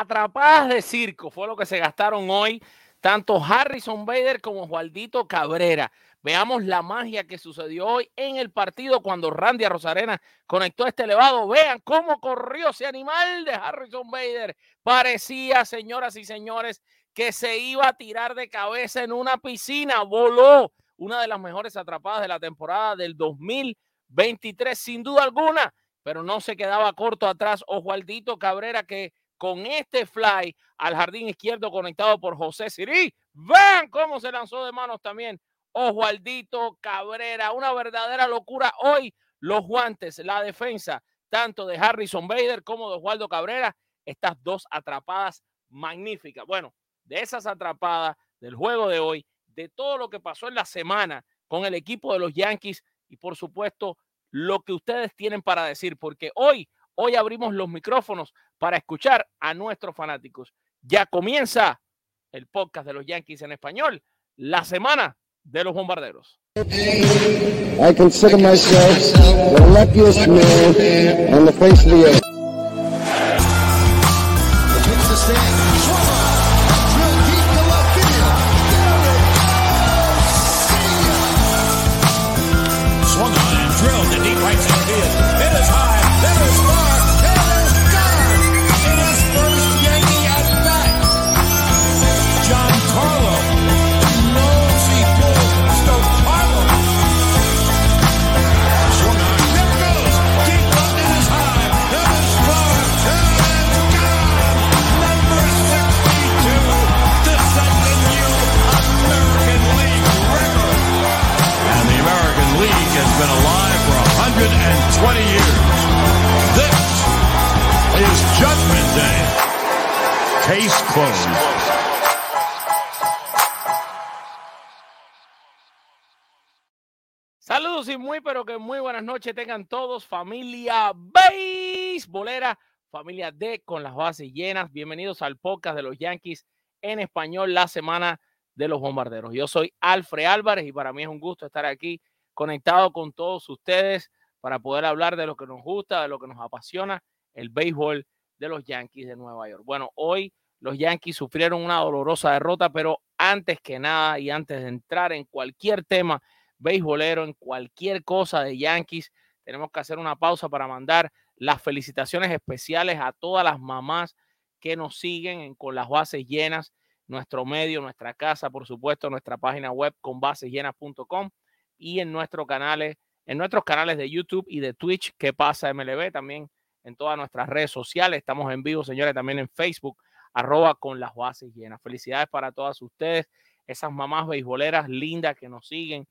Atrapadas de circo fue lo que se gastaron hoy tanto Harrison Bader como Jualdito Cabrera. Veamos la magia que sucedió hoy en el partido cuando Randy Rosarena conectó este elevado. Vean cómo corrió ese animal de Harrison Bader. Parecía, señoras y señores, que se iba a tirar de cabeza en una piscina. Voló una de las mejores atrapadas de la temporada del 2023, sin duda alguna, pero no se quedaba corto atrás. Oswaldito Cabrera que con este fly al jardín izquierdo conectado por José Sirí. Vean cómo se lanzó de manos también Oswaldito Cabrera. Una verdadera locura. Hoy los guantes, la defensa, tanto de Harrison Bader como de Oswaldo Cabrera, estas dos atrapadas magníficas. Bueno, de esas atrapadas del juego de hoy, de todo lo que pasó en la semana con el equipo de los Yankees y por supuesto lo que ustedes tienen para decir, porque hoy Hoy abrimos los micrófonos para escuchar a nuestros fanáticos. Ya comienza el podcast de los Yankees en español, la semana de los bombarderos. I consider myself the luckiest man on the face of the. Noches tengan todos, familia beisbolera, familia D con las bases llenas. Bienvenidos al podcast de los Yankees en español, la semana de los bombarderos. Yo soy Alfred Álvarez y para mí es un gusto estar aquí conectado con todos ustedes para poder hablar de lo que nos gusta, de lo que nos apasiona, el béisbol de los Yankees de Nueva York. Bueno, hoy los Yankees sufrieron una dolorosa derrota, pero antes que nada y antes de entrar en cualquier tema beisbolero, en cualquier cosa de Yankees, tenemos que hacer una pausa para mandar las felicitaciones especiales a todas las mamás que nos siguen en- con las bases llenas, nuestro medio, nuestra casa, por supuesto, nuestra página web con basesllenas.com y en nuestros canales, en nuestros canales de YouTube y de Twitch, que pasa MLB, también en todas nuestras redes sociales. Estamos en vivo, señores, también en Facebook, arroba con las bases llenas. Felicidades para todas ustedes, esas mamás beisboleras lindas que nos siguen,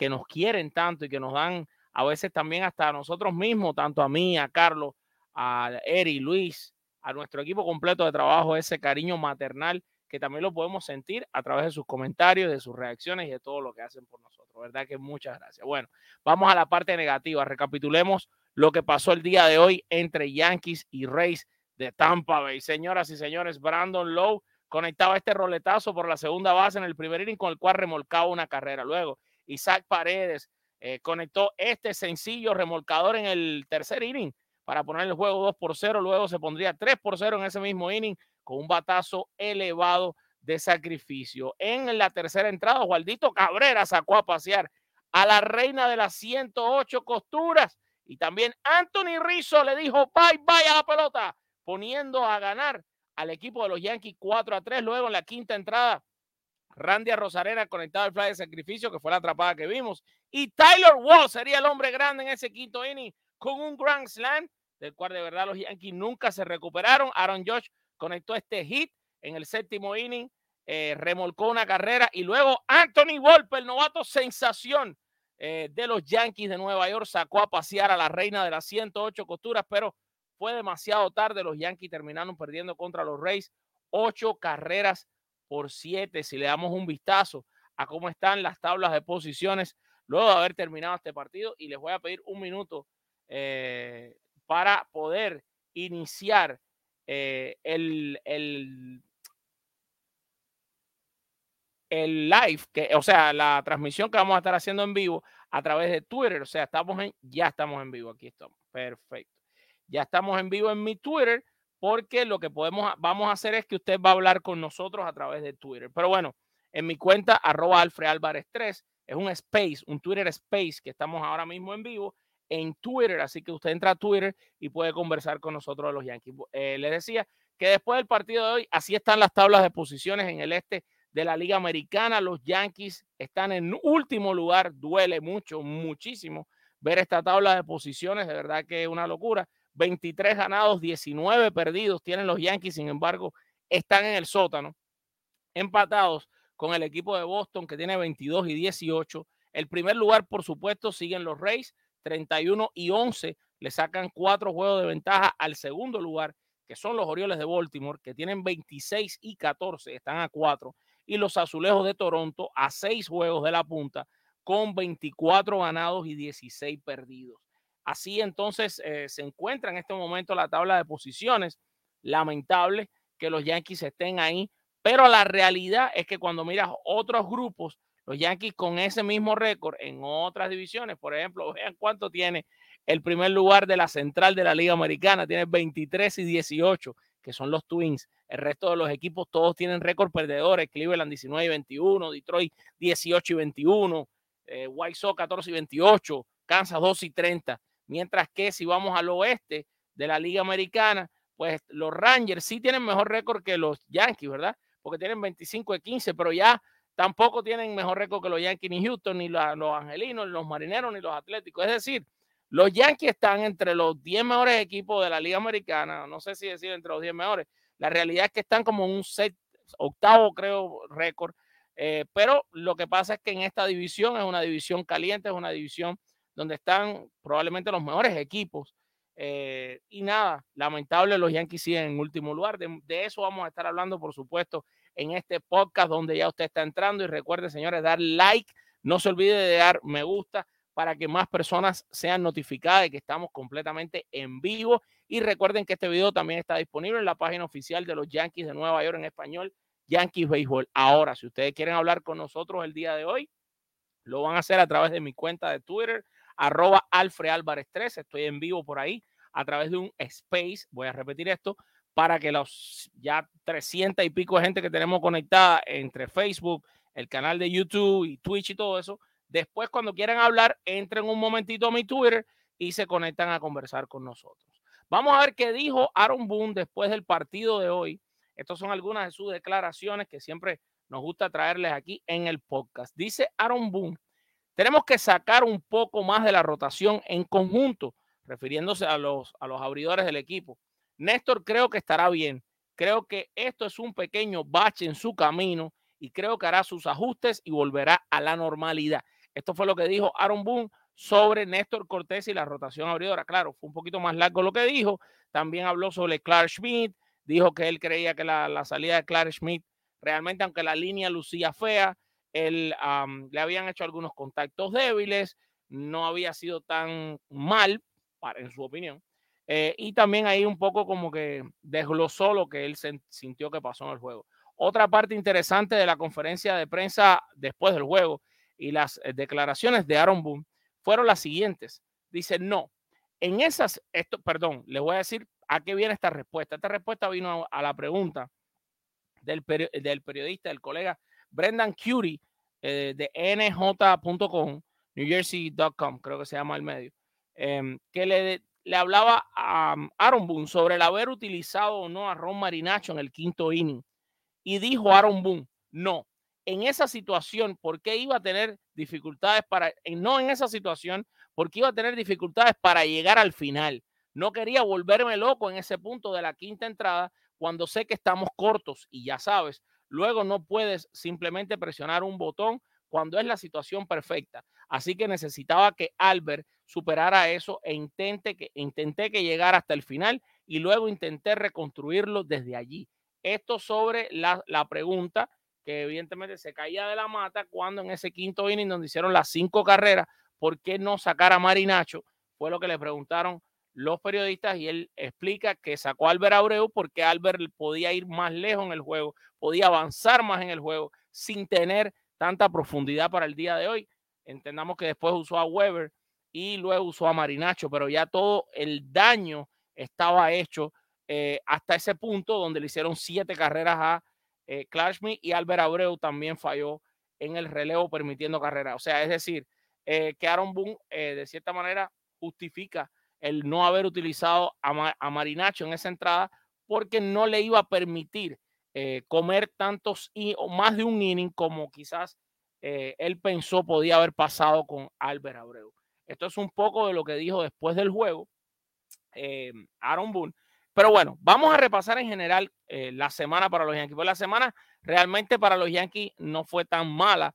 que nos quieren tanto y que nos dan a veces también hasta a nosotros mismos, tanto a mí, a Carlos, a Eri, Luis, a nuestro equipo completo de trabajo, ese cariño maternal que también lo podemos sentir a través de sus comentarios, de sus reacciones y de todo lo que hacen por nosotros. ¿Verdad que muchas gracias? Bueno, vamos a la parte negativa. Recapitulemos lo que pasó el día de hoy entre Yankees y Rays de Tampa Bay. Señoras y señores, Brandon Lowe conectaba este roletazo por la segunda base en el primer inning con el cual remolcaba una carrera. Luego, Isaac Paredes eh, conectó este sencillo remolcador en el tercer inning para poner el juego 2 por 0. Luego se pondría 3 por 0 en ese mismo inning con un batazo elevado de sacrificio. En la tercera entrada, Jualdito Cabrera sacó a pasear a la reina de las 108 costuras y también Anthony Rizzo le dijo bye bye a la pelota, poniendo a ganar al equipo de los Yankees 4 a 3. Luego en la quinta entrada, Randy Rosarena conectado al fly de sacrificio, que fue la atrapada que vimos. Y Tyler Wall sería el hombre grande en ese quinto inning con un Grand Slam, del cual de verdad los Yankees nunca se recuperaron. Aaron Josh conectó este hit en el séptimo inning, eh, remolcó una carrera y luego Anthony Volpe, el novato sensación eh, de los Yankees de Nueva York, sacó a pasear a la reina de las 108 costuras, pero fue demasiado tarde. Los Yankees terminaron perdiendo contra los Rays ocho carreras por siete. Si le damos un vistazo a cómo están las tablas de posiciones luego de haber terminado este partido, y les voy a pedir un minuto eh, para poder iniciar eh, el, el, el live, que, o sea, la transmisión que vamos a estar haciendo en vivo a través de Twitter. O sea, estamos en, ya estamos en vivo. Aquí estamos. Perfecto. Ya estamos en vivo en mi Twitter porque lo que podemos, vamos a hacer es que usted va a hablar con nosotros a través de Twitter. Pero bueno, en mi cuenta, arroba Alfred Álvarez 3, es un space, un Twitter space que estamos ahora mismo en vivo en Twitter. Así que usted entra a Twitter y puede conversar con nosotros los Yankees. Eh, les decía que después del partido de hoy, así están las tablas de posiciones en el este de la Liga Americana. Los Yankees están en último lugar. Duele mucho, muchísimo ver esta tabla de posiciones. De verdad que es una locura. 23 ganados, 19 perdidos tienen los Yankees. Sin embargo, están en el sótano, empatados con el equipo de Boston que tiene 22 y 18. El primer lugar, por supuesto, siguen los Rays, 31 y 11. Le sacan cuatro juegos de ventaja al segundo lugar, que son los Orioles de Baltimore, que tienen 26 y 14, están a cuatro y los Azulejos de Toronto a seis juegos de la punta con 24 ganados y 16 perdidos. Así entonces eh, se encuentra en este momento la tabla de posiciones. Lamentable que los Yankees estén ahí, pero la realidad es que cuando miras otros grupos, los Yankees con ese mismo récord en otras divisiones, por ejemplo, vean cuánto tiene el primer lugar de la central de la Liga Americana, tiene 23 y 18, que son los Twins. El resto de los equipos todos tienen récord perdedores. Cleveland 19 y 21, Detroit 18 y 21, eh, White Sox 14 y 28, Kansas 2 y 30. Mientras que si vamos al oeste de la Liga Americana, pues los Rangers sí tienen mejor récord que los Yankees, ¿verdad? Porque tienen 25 y 15, pero ya tampoco tienen mejor récord que los Yankees ni Houston, ni los Angelinos, ni los Marineros, ni los Atléticos. Es decir, los Yankees están entre los 10 mejores equipos de la Liga Americana, no sé si decir entre los 10 mejores. La realidad es que están como un set, octavo, creo, récord. Eh, pero lo que pasa es que en esta división es una división caliente, es una división donde están probablemente los mejores equipos. Eh, y nada, lamentable, los Yankees siguen en último lugar. De, de, eso vamos a estar hablando, por supuesto, en este podcast donde ya usted está entrando. Y recuerde, señores, dar like. No se olvide de dar me gusta para que más personas sean notificadas de que estamos completamente en vivo. Y recuerden que este video también está disponible en la página oficial de los Yankees de Nueva York en español, Yankees Baseball. Ahora, si ustedes quieren hablar con nosotros el día de hoy, lo van a hacer a través de mi cuenta de Twitter, arroba Alfred Álvarez 3. Estoy en vivo por ahí a través de un space. Voy a repetir esto para que los ya 300 y pico de gente que tenemos conectada entre Facebook, el canal de YouTube y Twitch y todo eso, Después, cuando quieran hablar, entren un momentito a mi Twitter y se conectan a conversar con nosotros. Vamos a ver qué dijo Aaron Boone después del partido de hoy. Estas son algunas de sus declaraciones que siempre nos gusta traerles aquí en el podcast. Dice Aaron Boone, tenemos que sacar un poco más de la rotación en conjunto, refiriéndose a los, a los abridores del equipo. Néstor creo que estará bien. Creo que esto es un pequeño bache en su camino y creo que hará sus ajustes y volverá a la normalidad. Esto fue lo que dijo Aaron Boone sobre Néstor Cortés y la rotación abridora. Claro, fue un poquito más largo lo que dijo. También habló sobre Clark Schmidt. Dijo que él creía que la, la salida de Clark Schmidt realmente aunque la línea lucía fea, él, am, le habían hecho algunos contactos débiles, no había sido tan mal, para, en su opinión. Eh, y también ahí un poco como que desglosó lo que él sintió que pasó en el juego. Otra parte interesante de la conferencia de prensa después del juego y las eh, declaraciones de Aaron Boone fueron las siguientes. Dice, no, en esas, esto, perdón, les voy a decir a qué viene esta respuesta. Esta respuesta vino a, la pregunta del, del periodista, del colega Brendan Curie eh, de nj.com, newjersey.com, creo que se llama el medio, em, que le, le hablaba a um, Aaron Boone sobre el haber utilizado o no a Ron Marinacho en el quinto inning. Y dijo Aaron Boone, no, en esa situación, ¿por qué iba a tener dificultades para, no en esa situación, porque iba a tener dificultades para llegar al final? No quería volverme loco en ese punto de la quinta entrada cuando sé que estamos cortos y ya sabes, luego no puedes simplemente presionar un botón cuando es la situación perfecta. Así que necesitaba que Albert superara eso e intente que, intenté que llegara hasta el final y luego intenté reconstruirlo desde allí. Esto sobre la, la pregunta que evidentemente se caía de la mata cuando en ese quinto inning donde hicieron las cinco carreras, ¿por qué no sacar a Marinacho? Fue lo que le preguntaron los periodistas y él explica que sacó a Albert Abreu porque Albert podía ir más lejos en el juego, podía avanzar más en el juego sin tener tanta profundidad para el día de hoy. Entendamos que después usó a Weber y luego usó a Marinacho, pero ya todo el daño estaba hecho eh, hasta ese punto donde le hicieron siete carreras a eh, y Albert Abreu también falló en el relevo permitiendo carreras. O sea, es decir, eh, que Aaron Boone eh, de cierta manera justifica el no haber utilizado a, a Marinacho en esa entrada porque no le iba a permitir eh, comer tantos y, más de un inning como quizás eh, él pensó podía haber pasado con Albert Abreu. Esto es un poco de lo que dijo después del juego eh, Aaron Boone. Pero bueno, vamos a repasar en general la semana para los Yankees. Pues la semana realmente para los Yankees no fue tan mala,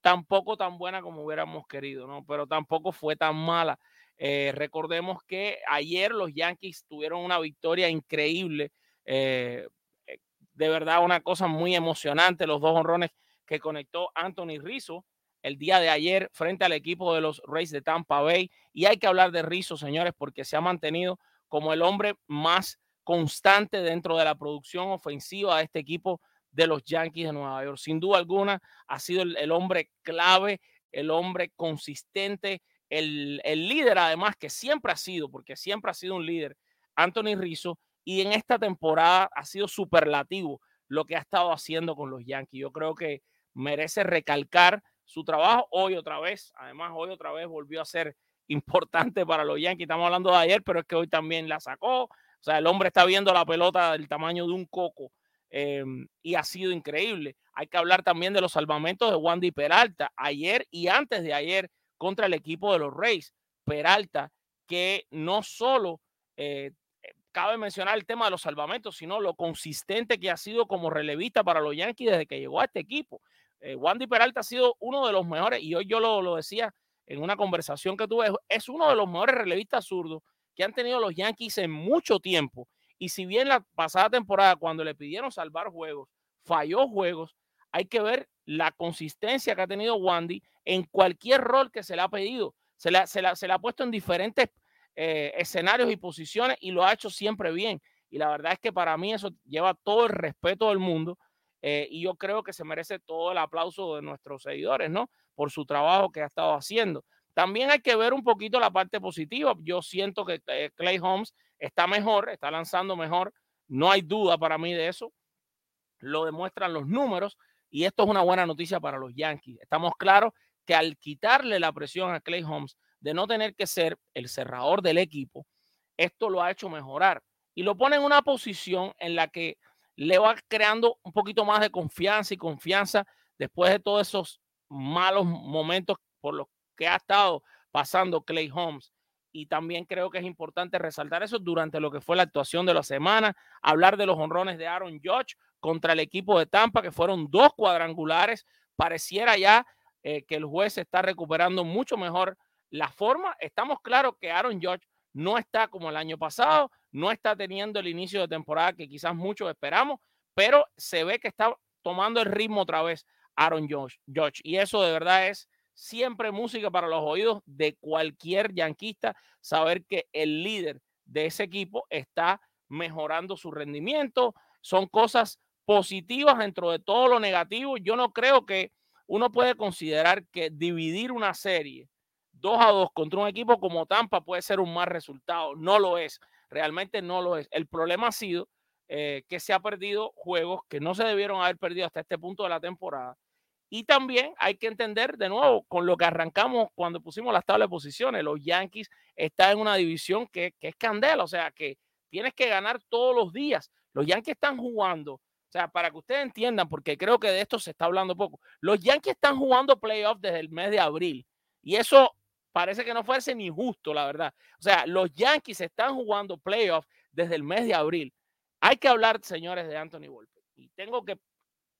tampoco tan buena como hubiéramos querido, ¿no? Pero tampoco fue tan mala. Eh, recordemos que ayer los Yankees tuvieron una victoria increíble, eh, eh, de verdad una cosa muy emocionante, los dos honrones que conectó Anthony Rizzo el día de ayer frente al equipo de los Rays de Tampa Bay. Y hay que hablar de Rizzo, señores, porque se ha mantenido como el hombre más constante dentro de la producción ofensiva de este equipo de los Yankees de Nueva York. Sin duda alguna, ha sido el, el hombre clave, el hombre consistente, el, el, líder además que siempre ha sido, porque siempre ha sido un líder, Anthony Rizzo, y en esta temporada ha sido superlativo lo que ha estado haciendo con los Yankees. Yo creo que merece recalcar su trabajo hoy otra vez. Además, hoy otra vez volvió a ser importante para los Yankees. Estamos hablando de ayer, pero es que hoy también la sacó. O sea, el hombre está viendo la pelota del tamaño de un coco eh, y ha sido increíble. Hay que hablar también de los salvamentos de Wandy Peralta ayer y antes de ayer contra el equipo de los Rays. Peralta, que no solo eh, cabe mencionar el tema de los salvamentos, sino lo consistente que ha sido como relevista para los Yankees desde que llegó a este equipo. Eh, Wandy Peralta ha sido uno de los mejores, y hoy yo lo, lo decía en una conversación que tuve, es uno de los mejores relevistas zurdos que han tenido los Yankees en mucho tiempo. Y si bien la pasada temporada, cuando le pidieron salvar juegos, falló juegos, hay que ver la consistencia que ha tenido Wandy en cualquier rol que se le ha pedido. Se le, se la, se le ha puesto en diferentes eh, escenarios y posiciones y lo ha hecho siempre bien. Y la verdad es que para mí eso lleva todo el respeto del mundo eh, y yo creo que se merece todo el aplauso de nuestros seguidores, ¿no? Por su trabajo que ha estado haciendo. También hay que ver un poquito la parte positiva. Yo siento que eh, Clay Holmes está mejor, está lanzando mejor. No hay duda para mí de eso. Lo demuestran los números y esto es una buena noticia para los Yankees. Estamos claros que al quitarle la presión a Clay Holmes de no tener que ser el cerrador del equipo, esto lo ha hecho mejorar y lo pone en una posición en la que le va creando un poquito más de confianza y confianza después de todos esos malos momentos por los que ha estado pasando Clay Holmes. Y también creo que es importante resaltar eso durante lo que fue la actuación de la semana, hablar de los honrones de Aaron Judge contra el equipo de Tampa, que fueron dos cuadrangulares. Pareciera ya eh, que el juez está recuperando mucho mejor la forma. Estamos claros que Aaron Judge no está como el año pasado, no está teniendo el inicio de temporada que quizás muchos esperamos, pero se ve que está tomando el ritmo otra vez Aaron Josh. Y eso de verdad es siempre música para los oídos de cualquier yanquista, saber que el líder de ese equipo está mejorando su rendimiento. Son cosas positivas dentro de todo lo negativo. Yo no creo que uno puede considerar que dividir una serie 2 a 2 contra un equipo como Tampa puede ser un mal resultado. No lo es. Realmente no lo es. El problema ha sido eh, que se ha perdido juegos que no se debieron haber perdido hasta este punto de la temporada. Y también hay que entender de nuevo con lo que arrancamos cuando pusimos las tablas de posiciones. Los Yankees están en una división que, que es candela, o sea que tienes que ganar todos los días. Los Yankees están jugando, sea, para que ustedes entiendan, porque creo que de esto se está hablando poco. Los Yankees están jugando playoffs desde el mes de abril y eso parece que no fuese ni justo, la verdad. O sea, los Yankees están jugando playoffs desde el mes de abril. Hay que hablar, señores, de Anthony Volpe. Y tengo que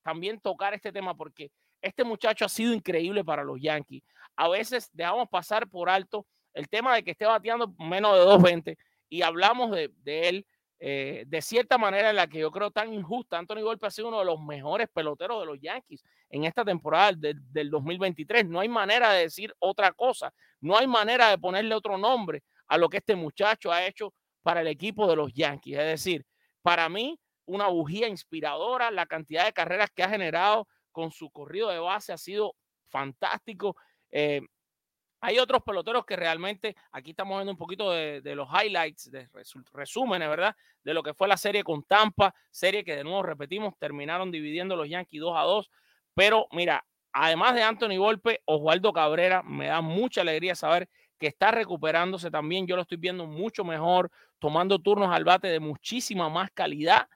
también tocar este tema porque este muchacho ha sido increíble para los Yankees. A veces dejamos pasar por alto el tema de que esté bateando menos de 2.20 y hablamos de, de él eh, de cierta manera en la que yo creo tan injusta. Anthony Volpe ha sido uno de los mejores peloteros de los Yankees en esta temporada de, del 2023. No hay manera de decir otra cosa. No hay manera de ponerle otro nombre a lo que este muchacho ha hecho para el equipo de los Yankees. Es decir, para mí, una bujía inspiradora. La cantidad de carreras que ha generado con su corrido de base ha sido fantástico. Eh, hay otros peloteros que realmente, aquí estamos viendo un poquito de, los highlights, de resúmenes, ¿verdad? De lo que fue la serie con Tampa, serie que de nuevo repetimos, terminaron dividiendo los Yankees 2 a 2. Pero mira, además de Anthony Golpe, Osvaldo Cabrera, me da mucha alegría saber que está recuperándose también. Yo lo estoy viendo mucho mejor, tomando turnos al bate de muchísima más calidad.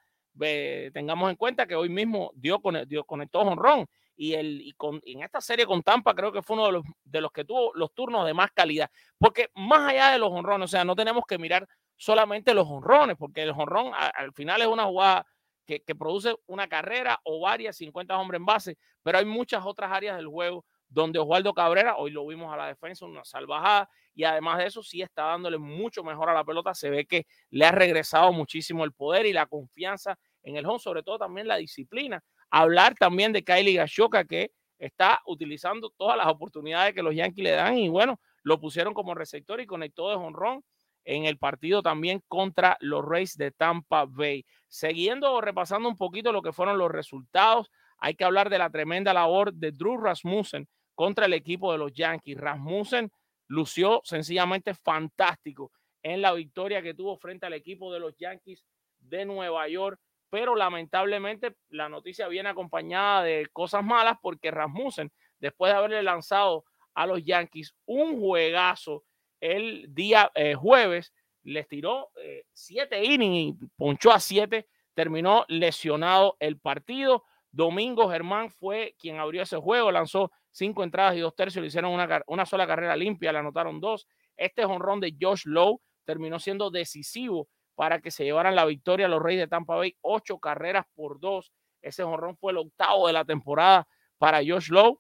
Tengamos en cuenta que hoy mismo dio, dio conectó honrón y, el, y, con, en esta serie con Tampa creo que fue uno de los, de los que tuvo los turnos de más calidad. Porque más allá de los honrones, o sea, no tenemos que mirar solamente los honrones, porque el honrón al final es una jugada que, produce una carrera o varias, 50 hombres en base, pero hay muchas otras áreas del juego donde Osvaldo Cabrera, hoy lo vimos a la defensa, una salvajada, y además de eso sí está dándole mucho mejor a la pelota, se ve que le ha regresado muchísimo el poder y la confianza en el home, sobre todo también la disciplina. Hablar también de Kylie Gashoka, que está utilizando todas las oportunidades que los Yankees le dan, y bueno, lo pusieron como receptor y conectó de honrón en el partido también contra los Rays de Tampa Bay. Siguiendo repasando un poquito lo que fueron los resultados, hay que hablar de la tremenda labor de Drew Rasmussen contra el equipo de los Yankees. Rasmussen lució sencillamente fantástico en la victoria que tuvo frente al equipo de los Yankees de Nueva York, pero lamentablemente la noticia viene acompañada de cosas malas porque Rasmussen, después de haberle lanzado a los Yankees un juegazo el día eh, jueves, les tiró eh, siete innings ponchó a siete, terminó lesionado el partido. Domingo Germán fue quien abrió ese juego, lanzó cinco entradas y dos tercios, le hicieron una, una sola carrera limpia, le anotaron dos. Este jonrón de Josh Lowe terminó siendo decisivo para que se llevaran la victoria a los Reyes de Tampa Bay, ocho carreras por dos. Ese jonrón fue el octavo de la temporada para Josh Lowe.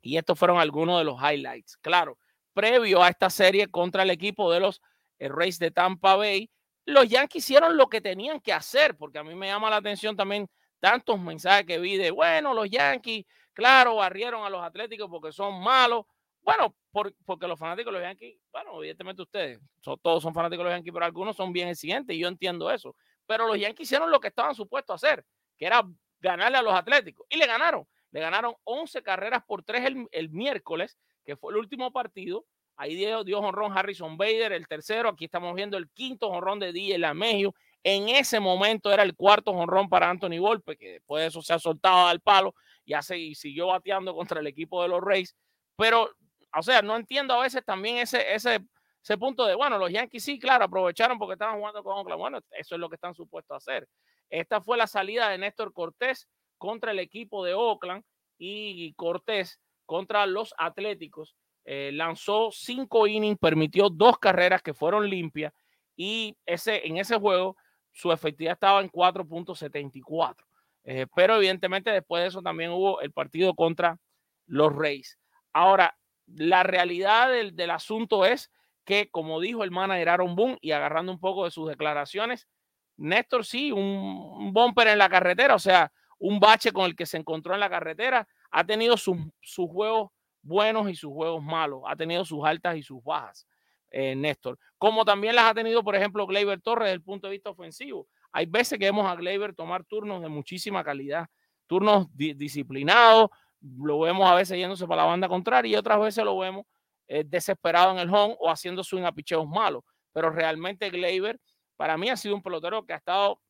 Y estos fueron algunos de los highlights. Claro, previo a esta serie contra el equipo de los eh, Reyes de Tampa Bay, los Yankees hicieron lo que tenían que hacer, porque a mí me llama la atención también tantos mensajes que vi de, bueno, los Yankees, claro, barrieron a los Atléticos porque son malos. Bueno, por, porque los fanáticos de los Yankees, bueno, evidentemente ustedes, son, todos son fanáticos de los Yankees, pero algunos son bien exigentes y yo entiendo eso. Pero los Yankees hicieron lo que estaban supuestos a hacer, que era ganarle a los Atléticos. Y le ganaron. Le ganaron 11 carreras por 3 el, el miércoles, que fue el último partido. Ahí dio, dio honrón Harrison Bader, el tercero. Aquí estamos viendo el quinto honrón de DJ Lamegio. En ese momento era el cuarto honrón para Anthony Volpe, que después de eso se ha soltado al palo y, hace, y siguió bateando contra el equipo de los Rays. Pero, o sea, no entiendo a veces también ese, ese, ese punto de, bueno, los Yankees sí, claro, aprovecharon porque estaban jugando con Oakland. Bueno, eso es lo que están supuestos a hacer. Esta fue la salida de Néstor Cortés contra el equipo de Oakland y Cortés contra los Atléticos. Eh, lanzó cinco innings, permitió dos carreras que fueron limpias y ese, en ese juego su efectividad estaba en 4.74. Eh, pero evidentemente después de eso también hubo el partido contra los Reyes. Ahora, la realidad del, asunto es que, como dijo el manager Aaron Boone, y agarrando un poco de sus declaraciones, Néstor sí, un, un bumper en la carretera, o sea, un bache con el que se encontró en la carretera, ha tenido sus, juegos buenos y sus juegos malos, ha tenido sus altas y sus bajas, eh, Néstor. Como también las ha tenido, por ejemplo, Gleyber Torres desde el punto de vista ofensivo. Hay veces que vemos a Gleyber tomar turnos de muchísima calidad, turnos di- disciplinados, lo vemos a veces yéndose para la banda contraria y otras veces lo vemos eh, desesperado en el home o haciendo swing a picheos malos. Pero realmente Gleyber, para mí, ha sido un pelotero que ha estado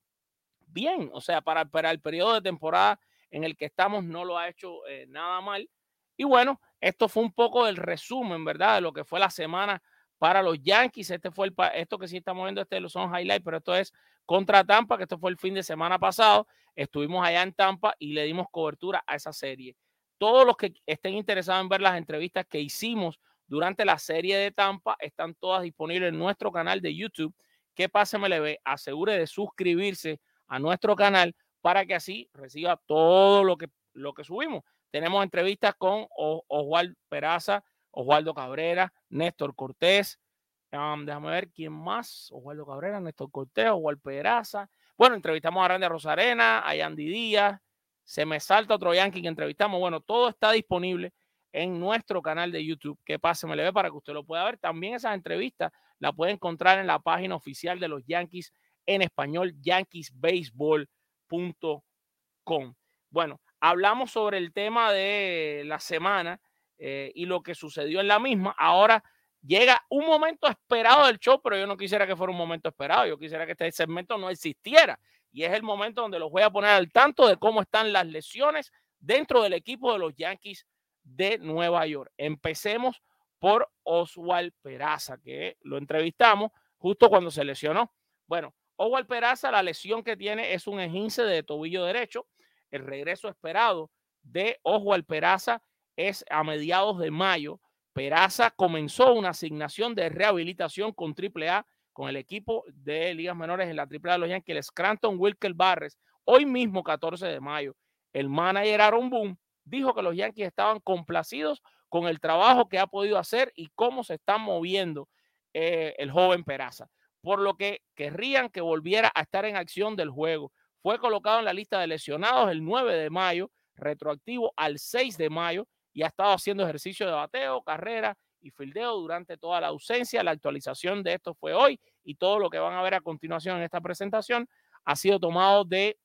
bien. O sea, para, para el periodo de temporada en el que estamos, no lo ha hecho eh, nada mal. Y bueno, esto fue un poco del resumen, ¿verdad? De lo que fue la semana para los Yankees. Este fue el, esto que sí estamos viendo, este son highlights, pero esto es contra Tampa, que esto fue el fin de semana pasado. Estuvimos allá en Tampa y le dimos cobertura a esa serie. Todos los que estén interesados en ver las entrevistas que hicimos durante la serie de Tampa están todas disponibles en nuestro canal de YouTube. Que pase MLB, asegure de suscribirse a nuestro canal para que así reciba todo lo que, lo que subimos. Tenemos entrevistas con O- Oswald Peraza, Oswaldo Cabrera, Néstor Cortés. déjame ver quién más. Oswaldo Cabrera, Néstor Cortés, Oswald Peraza. Bueno, entrevistamos a Randy Rosarena, a Yandy Díaz. Se me salta otro Yankee que entrevistamos. Bueno, todo está disponible en nuestro canal de YouTube. Que pase, me le ve para que usted lo pueda ver. También esas entrevistas la puede encontrar en la página oficial de los Yankees en español, yankeesbaseball.com. Bueno, hablamos sobre el tema de la semana eh, y lo que sucedió en la misma. Ahora llega un momento esperado del show, pero yo no quisiera que fuera un momento esperado. Yo quisiera que este segmento no existiera. Y es el momento donde los voy a poner al tanto de cómo están las lesiones dentro del equipo de los Yankees de Nueva York. Empecemos por Oswald Peraza, que lo entrevistamos justo cuando se lesionó. Bueno, Oswald Peraza, la lesión que tiene es un esguince de tobillo derecho. El regreso esperado de Oswald Peraza es a mediados de mayo. Peraza comenzó una asignación de rehabilitación con AAA con el equipo de ligas menores en la AAA de los Yankees, el Scranton Wilker Barres, hoy mismo 14 de mayo. El manager Aaron Boone dijo que los Yankees estaban complacidos con el trabajo que ha podido hacer y cómo se está moviendo eh, el joven Peraza, por lo que querrían que volviera a estar en acción del juego. Fue colocado en la lista de lesionados el 9 de mayo, retroactivo al 6 de mayo, y ha estado haciendo ejercicio de bateo, carrera y fildeo durante toda la ausencia. La actualización de esto fue hoy y todo lo que van a ver a continuación en esta presentación ha sido tomado de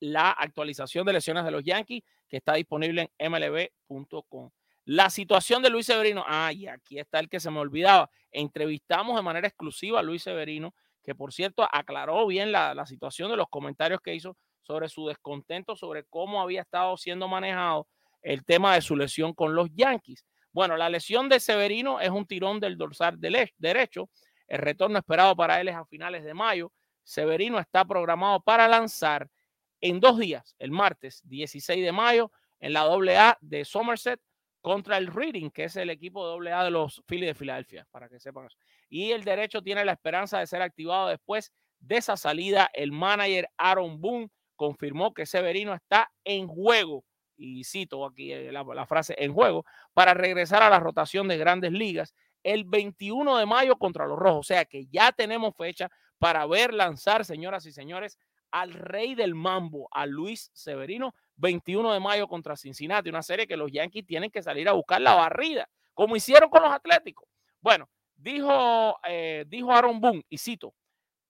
la actualización de lesiones de los Yankees que está disponible en mlb.com. La situación de Luis Severino, ah, y aquí está el que se me olvidaba. Entrevistamos de manera exclusiva a Luis Severino, que por cierto aclaró bien la, la situación de los comentarios que hizo sobre su descontento, sobre cómo había estado siendo manejado el tema de su lesión con los Yankees. Bueno, la lesión de Severino es un tirón del dorsal derecho. El retorno esperado para él es a finales de mayo. Severino está programado para lanzar en dos días, el martes 16 de mayo, en la AA de Somerset contra el Reading, que es el equipo AA de los Phillies de Filadelfia, para que sepan. Y el derecho tiene la esperanza de ser activado después de esa salida. El manager Aaron Boone confirmó que Severino está en juego y cito aquí la, la, frase en juego, para regresar a la rotación de grandes ligas el 21 de mayo contra los Rojos. O sea que ya tenemos fecha para ver lanzar, señoras y señores, al rey del mambo, a Luis Severino, 21 de mayo contra Cincinnati, una serie que los Yankees tienen que salir a buscar la barrida, como hicieron con los Atléticos. Bueno, dijo, eh, dijo Aaron Boone, y cito,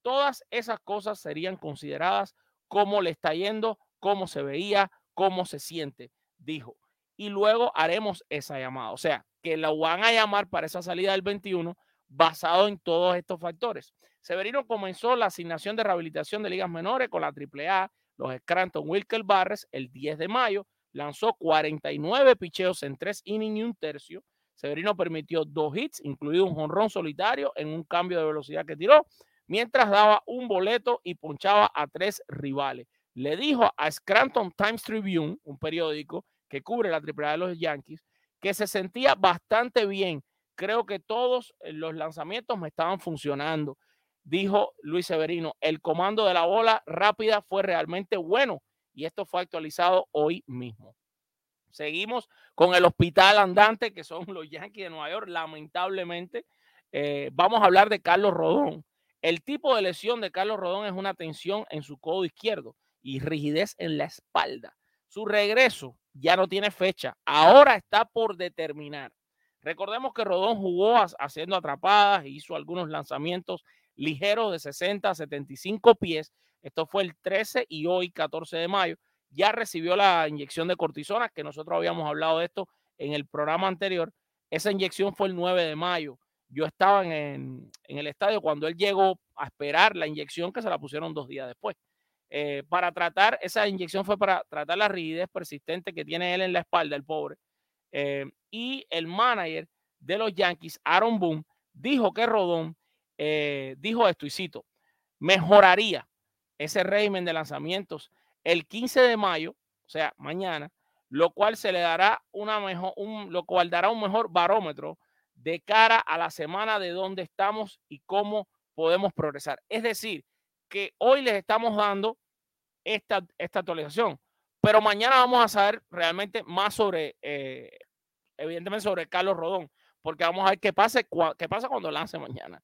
todas esas cosas serían consideradas como le está yendo, cómo se veía, cómo se siente, dijo. Y luego haremos esa llamada. O sea, que la van a llamar para esa salida del 21 basado en todos estos factores. Severino comenzó la asignación de rehabilitación de ligas menores con la AAA, los Scranton Wilker Barres, el 10 de mayo. Lanzó 49 picheos en tres innings y un tercio. Severino permitió dos hits, incluido un jonrón solitario en un cambio de velocidad que tiró, mientras daba un boleto y ponchaba a tres rivales le dijo a Scranton Times Tribune, un periódico que cubre la AAA de los Yankees, que se sentía bastante bien. Creo que todos los lanzamientos me estaban funcionando. Dijo Luis Severino, el comando de la bola rápida fue realmente bueno y esto fue actualizado hoy mismo. Seguimos con el hospital andante que son los Yankees de Nueva York, lamentablemente. Eh, vamos a hablar de Carlos Rodón El tipo de lesión de Carlos Rodón es una tensión en su codo izquierdo y rigidez en la espalda. Su regreso ya no tiene fecha, ahora está por determinar. Recordemos que Rodón jugó haciendo atrapadas, hizo algunos lanzamientos ligeros de 60 a 75 pies. Esto fue el 13 y hoy 14 de mayo. Ya recibió la inyección de cortisona, que nosotros habíamos hablado de esto en el programa anterior. Esa inyección fue el 9 de mayo. Yo estaba en, en el estadio cuando él llegó a esperar la inyección que se la pusieron dos días después. Eh, para tratar, esa inyección fue para tratar la rigidez persistente que tiene él en la espalda, el pobre. Eh, y el manager de los Yankees, Aaron Boone, dijo que Rodón eh, dijo esto y cito, mejoraría ese régimen de lanzamientos el 15 de mayo, o sea, mañana, lo cual se le dará una mejor, un, lo cual dará un mejor barómetro de cara a la semana de dónde estamos y cómo podemos progresar. Es decir, que hoy les estamos dando esta, esta actualización, pero mañana vamos a saber realmente más sobre, eh, evidentemente, sobre Carlos Rodón, porque vamos a ver qué, pase, qué pasa cuando lance mañana.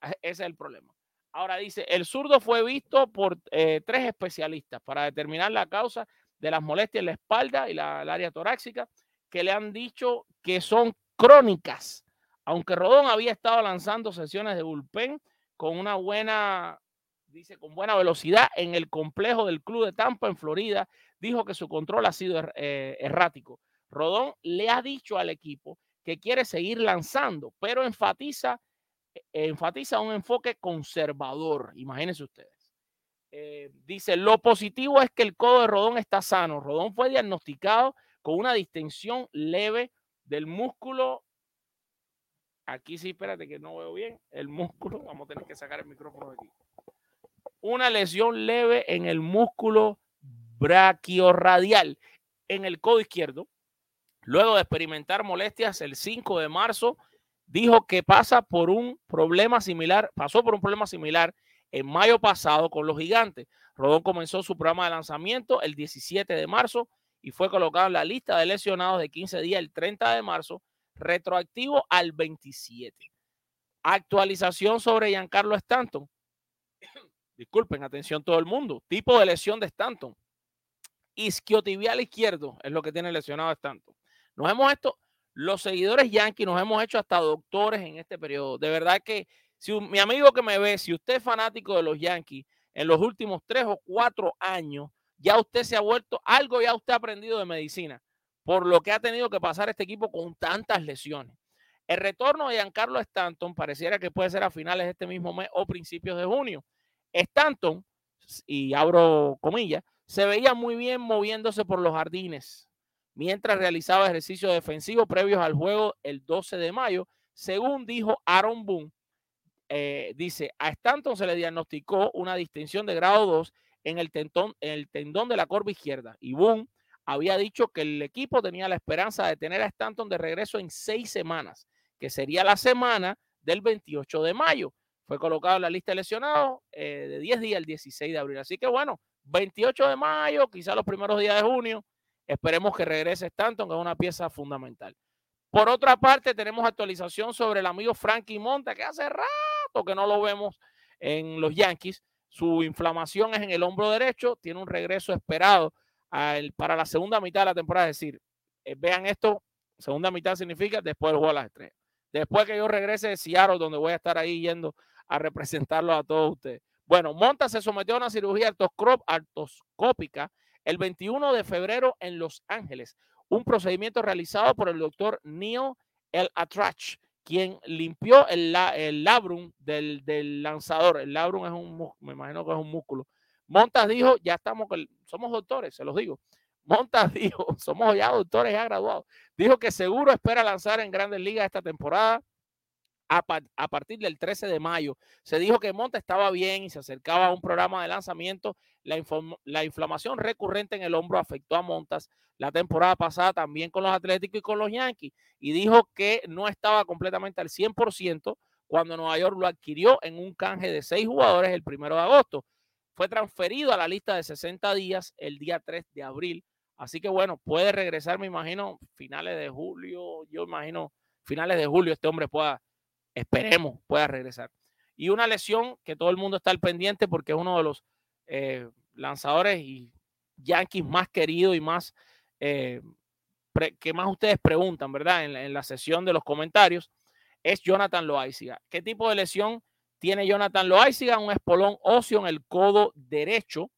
Ese es el problema. Ahora dice, el zurdo fue visto por eh, tres especialistas para determinar la causa de las molestias en la espalda y la, el área torácica, que le han dicho que son crónicas. Aunque Rodón había estado lanzando sesiones de bullpen con una buena, dice, con buena velocidad en el complejo del club de Tampa en Florida, dijo que su control ha sido er, eh, errático. Rodón le ha dicho al equipo que quiere seguir lanzando, pero enfatiza enfatiza un enfoque conservador. Imagínense ustedes. Eh, dice, lo positivo es que el codo de Rodón está sano. Rodón fue diagnosticado con una distensión leve del músculo. Aquí sí, espérate que no veo bien. El músculo, vamos a tener que sacar el micrófono de aquí. Una lesión leve en el músculo brachiorradial en el codo izquierdo. Luego de experimentar molestias el 5 de marzo, dijo que pasa por un problema similar, pasó por un problema similar en mayo pasado con los gigantes. Rodón comenzó su programa de lanzamiento el 17 de marzo y fue colocado en la lista de lesionados de 15 días el 30 de marzo, retroactivo al 27. Actualización sobre Giancarlo Stanton. Disculpen, atención todo el mundo. Tipo de lesión de Stanton. Isquiotibial izquierdo es lo que tiene lesionado Stanton. Nos hemos esto, los seguidores Yankees nos hemos hecho hasta doctores en este periodo. De verdad que si mi amigo que me ve, si usted es fanático de los Yankees en los últimos tres o cuatro años, ya usted se ha vuelto, algo ya usted ha aprendido de medicina, por lo que ha tenido que pasar este equipo con tantas lesiones. El retorno de Giancarlo Stanton pareciera que puede ser a finales de este mismo mes o principios de junio. Stanton, y abro comillas, se veía muy bien moviéndose por los jardines mientras realizaba ejercicios defensivos previos al juego el 12 de mayo, según dijo Aaron Boone. Eh, dice, a Stanton se le diagnosticó una distinción de grado 2 en el, tendón, en el tendón de la corva izquierda y Boone había dicho que el equipo tenía la esperanza de tener a Stanton de regreso en seis semanas, que sería la semana del 28 de mayo. Fue colocado en la lista de lesionados eh, de 10 días el 16 de abril. Así que bueno, 28 de mayo, quizá los primeros días de junio, Esperemos que regrese Stanton, que es una pieza fundamental. Por otra parte, tenemos actualización sobre el amigo Frankie Monta, que hace rato que no lo vemos en los Yankees. Su inflamación es en el hombro derecho, tiene un regreso esperado al, para la segunda mitad de la temporada. Es decir, eh, vean esto, segunda mitad significa después del juego de las estrellas. Después que yo regrese de Seattle, donde voy a estar ahí yendo a representarlo a todos ustedes. Bueno, Monta se sometió a una cirugía artroscópica el 21 de febrero en Los Ángeles, un procedimiento realizado por el doctor Neil El Atrach, quien limpió el, labrum del, del, lanzador. El labrum es un, me imagino que es un músculo. Montas dijo, ya estamos, somos doctores, se los digo. Montas dijo, somos ya doctores ya graduados. Dijo que seguro espera lanzar en grandes ligas esta temporada a, partir del 13 de mayo. Se dijo que Monta estaba bien y se acercaba a un programa de lanzamiento. La, la, inflamación recurrente en el hombro afectó a Montas la temporada pasada también con los Atléticos y con los Yankees. Y dijo que no estaba completamente al 100% cuando Nueva York lo adquirió en un canje de seis jugadores el primero de agosto. Fue transferido a la lista de 60 días el día 3 de abril. Así que bueno, puede regresar, me imagino, finales de julio. Yo imagino finales de julio este hombre pueda esperemos pueda regresar. y una lesión que todo el mundo está al pendiente porque es uno de los eh, lanzadores y Yankees más queridos y más eh, que más ustedes preguntan, ¿verdad? En la, sesión de los comentarios, es Jonathan Loaiziga. ¿Qué tipo de lesión tiene Jonathan Loaiziga? Un espolón óseo en el codo derecho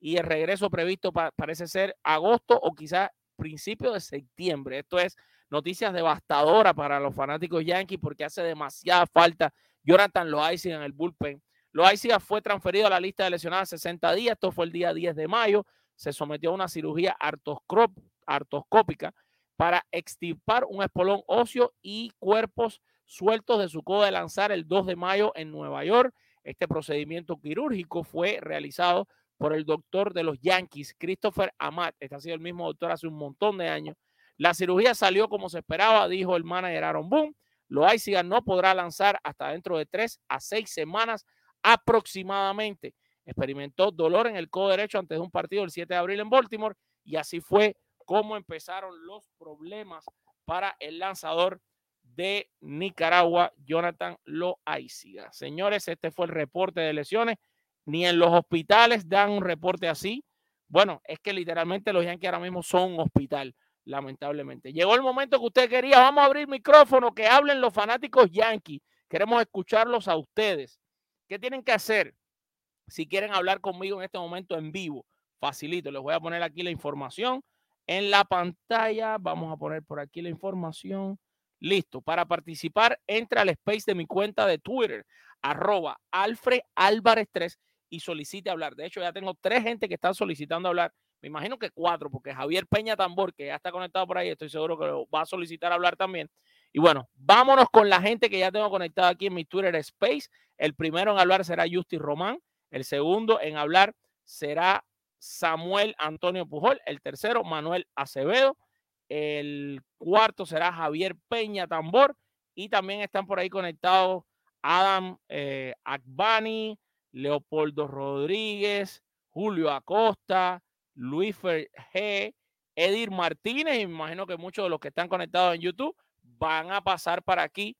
y el regreso previsto pa- parece ser agosto o quizás principio de septiembre. Esto es noticias devastadoras para los fanáticos Yankees porque hace demasiada falta Jonathan Loaiziga en el bullpen. Loaiziga fue transferido a la lista de lesionados 60 días. Esto fue el día 10 de mayo. Se sometió a una cirugía artroscópica para extirpar un espolón óseo y cuerpos sueltos de su codo de lanzar el 2 de mayo en Nueva York. Este procedimiento quirúrgico fue realizado por el doctor de los Yankees, Christopher Amat. Este ha sido el mismo doctor hace un montón de años. La cirugía salió como se esperaba, dijo el manager Aaron Boone. Loaiziga no podrá lanzar hasta dentro de tres a seis semanas aproximadamente. Experimentó dolor en el codo derecho antes de un partido el 7 de abril en Baltimore y así fue como empezaron los problemas para el lanzador de Nicaragua, Jonathan Loaiziga. Señores, este fue el reporte de lesiones. Ni en los hospitales dan un reporte así. Bueno, es que literalmente los Yankees ahora mismo son un hospital, lamentablemente. Llegó el momento que usted quería. Vamos a abrir micrófono, que hablen los fanáticos Yankees. Queremos escucharlos a ustedes. ¿Qué tienen que hacer si quieren hablar conmigo en este momento en vivo? Facilito, les voy a poner aquí la información en la pantalla. Vamos a poner por aquí la información. Listo. Para participar, entra al space de mi cuenta de Twitter, arroba Alfred Álvarez 3 y solicite hablar. De hecho, ya tengo tres gente que están solicitando hablar. Me imagino que cuatro, porque Javier Peña Tambor, que ya está conectado por ahí, estoy seguro que lo va a solicitar hablar también. Y bueno, vámonos con la gente que ya tengo conectada aquí en mi Twitter Space. El primero en hablar será Justi Román. El segundo en hablar será Samuel Antonio Pujol. El tercero, Manuel Acevedo. El cuarto será Javier Peña Tambor. Y también están por ahí conectados Adam eh, Akbani, Leopoldo Rodríguez, Julio Acosta, Luis Fer- G, Edir Martínez. Y me imagino que muchos de los que están conectados en YouTube van a pasar para aquí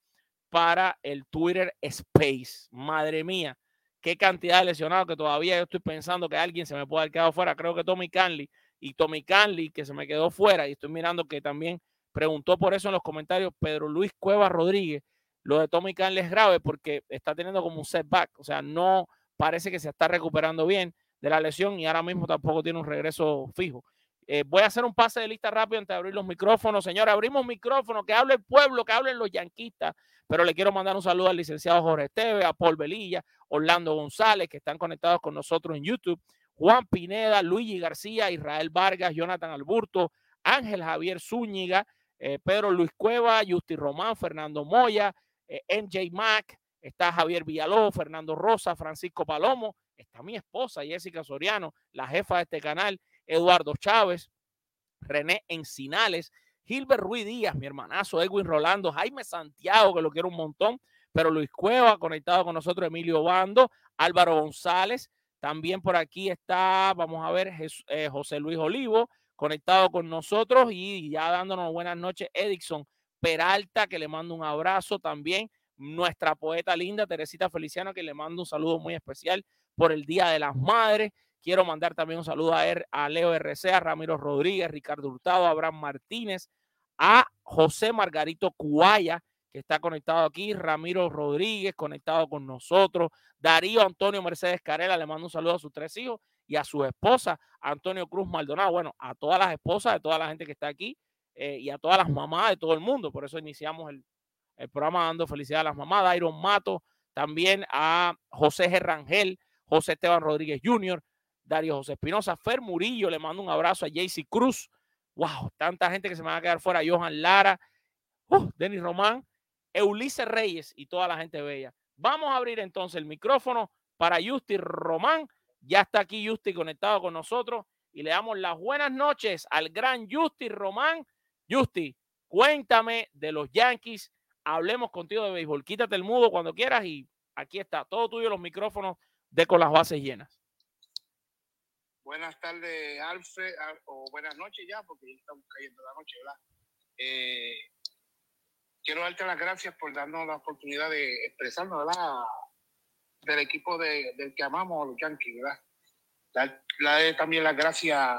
para el Twitter Space. Madre mía, qué cantidad de lesionados que todavía yo estoy pensando que alguien se me puede haber quedado fuera. Creo que Tommy Canley y Tommy Canley que se me quedó fuera y estoy mirando que también preguntó por eso en los comentarios Pedro Luis Cuevas Rodríguez. Lo de Tommy Canley es grave porque está teniendo como un setback, o sea, no parece que se está recuperando bien de la lesión y ahora mismo tampoco tiene un regreso fijo. Eh, voy a hacer un pase de lista rápido antes de abrir los micrófonos. Señor, abrimos micrófonos, que hable el pueblo, que hablen los yanquistas. Pero le quiero mandar un saludo al licenciado Jorge Esteve, a Paul Velilla, Orlando González, que están conectados con nosotros en YouTube, Juan Pineda, Luigi García, Israel Vargas, Jonathan Alburto, Ángel Javier Zúñiga, eh, Pedro Luis Cueva, Justi Román, Fernando Moya, eh, MJ Mac, está Javier Villalobos, Fernando Rosa, Francisco Palomo, está mi esposa Jessica Soriano, la jefa de este canal, Eduardo Chávez, René Encinales, Gilbert Ruiz Díaz, mi hermanazo, Edwin Rolando, Jaime Santiago, que lo quiero un montón, pero Luis Cueva, conectado con nosotros, Emilio Bando, Álvaro González, también por aquí está, vamos a ver, eh, José Luis Olivo, conectado con nosotros y ya dándonos buenas noches, Edison Peralta, que le mando un abrazo también, nuestra poeta linda, Teresita Feliciano, que le mando un saludo muy especial por el Día de las Madres. Quiero mandar también un saludo a, Er- a Leo RC, a Ramiro Rodríguez, Ricardo Hurtado, a Abraham Martínez, a José Margarito Cuaya, que está conectado aquí, Ramiro Rodríguez, conectado con nosotros, Darío Antonio Mercedes Carela, le mando un saludo a sus tres hijos y a su esposa, Antonio Cruz Maldonado, bueno, a todas las esposas de toda la gente que está aquí eh, y a todas las mamás de todo el mundo, por eso iniciamos el, programa dando felicidad a las mamás, Dairon Mato, también a José G. José Esteban Rodríguez Jr., Dario José Espinosa, Fer Murillo, le mando un abrazo a Jaycee Cruz. Wow, tanta gente que se me va a quedar fuera. Johan Lara, uh, Denis Román, Ulises Reyes y toda la gente bella. Vamos a abrir entonces el micrófono para Justi Román. Ya está aquí Justi conectado con nosotros y le damos las buenas noches al gran Justi Román. Justi, cuéntame de los Yankees. Hablemos contigo de béisbol. Quítate el mudo cuando quieras y aquí está, todo tuyo los micrófonos de con las bases llenas. Buenas tardes, Alfred, o buenas noches ya, porque ya estamos cayendo la noche, ¿verdad? Eh, quiero darte las gracias por darnos la oportunidad de expresarnos, ¿verdad? del equipo de, del que amamos, los Yankees, ¿verdad? Dar, darle también las gracias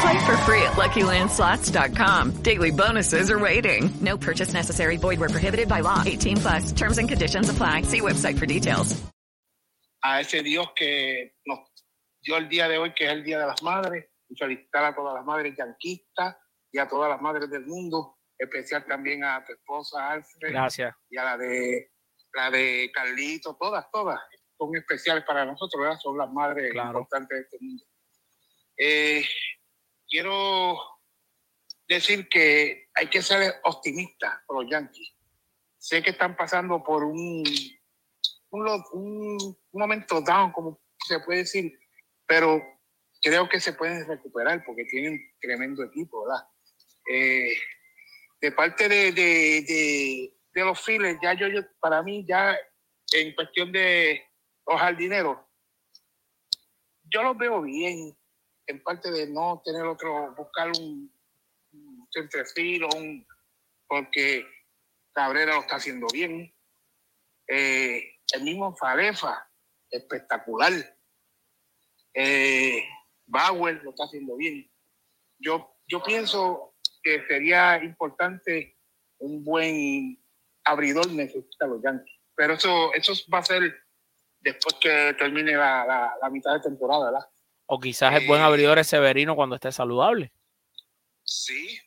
Play for free at LuckyLandSlots.com. Daily bonuses are waiting. No purchase necessary. Void where prohibited by law. 18 plus. Terms and conditions apply. See website for details. a ese Dios que nos dio el día de hoy, que es el Día de las Madres, y felicitar a todas las madres yanquistas y a todas las madres del mundo, especial también a tu esposa Alfred Gracias. y a la de la de Carlito, todas, todas son especiales para nosotros, ¿verdad? Son las madres Claro. importantes de este mundo. Eh, quiero decir que hay que ser optimistas con los Yankees. Sé que están pasando por un, un, un- momento down, como se puede decir, pero creo que se pueden recuperar porque tienen tremendo equipo, ¿verdad? Eh, de parte de, de, de, de los files, ya yo, yo, para mí, ya en cuestión de los jardineros, yo los veo bien, en parte de no tener otro, buscar un, un centrefil o un, porque Cabrera lo está haciendo bien. Eh, el mismo Falefa, espectacular. Eh, Bauer lo está haciendo bien. Yo, yo pienso que sería importante un buen abridor necesita los Yankees. Pero eso, eso va a ser después que termine la, la, la mitad de temporada, ¿verdad? O quizás el buen abridor es Severino cuando esté saludable. Sí.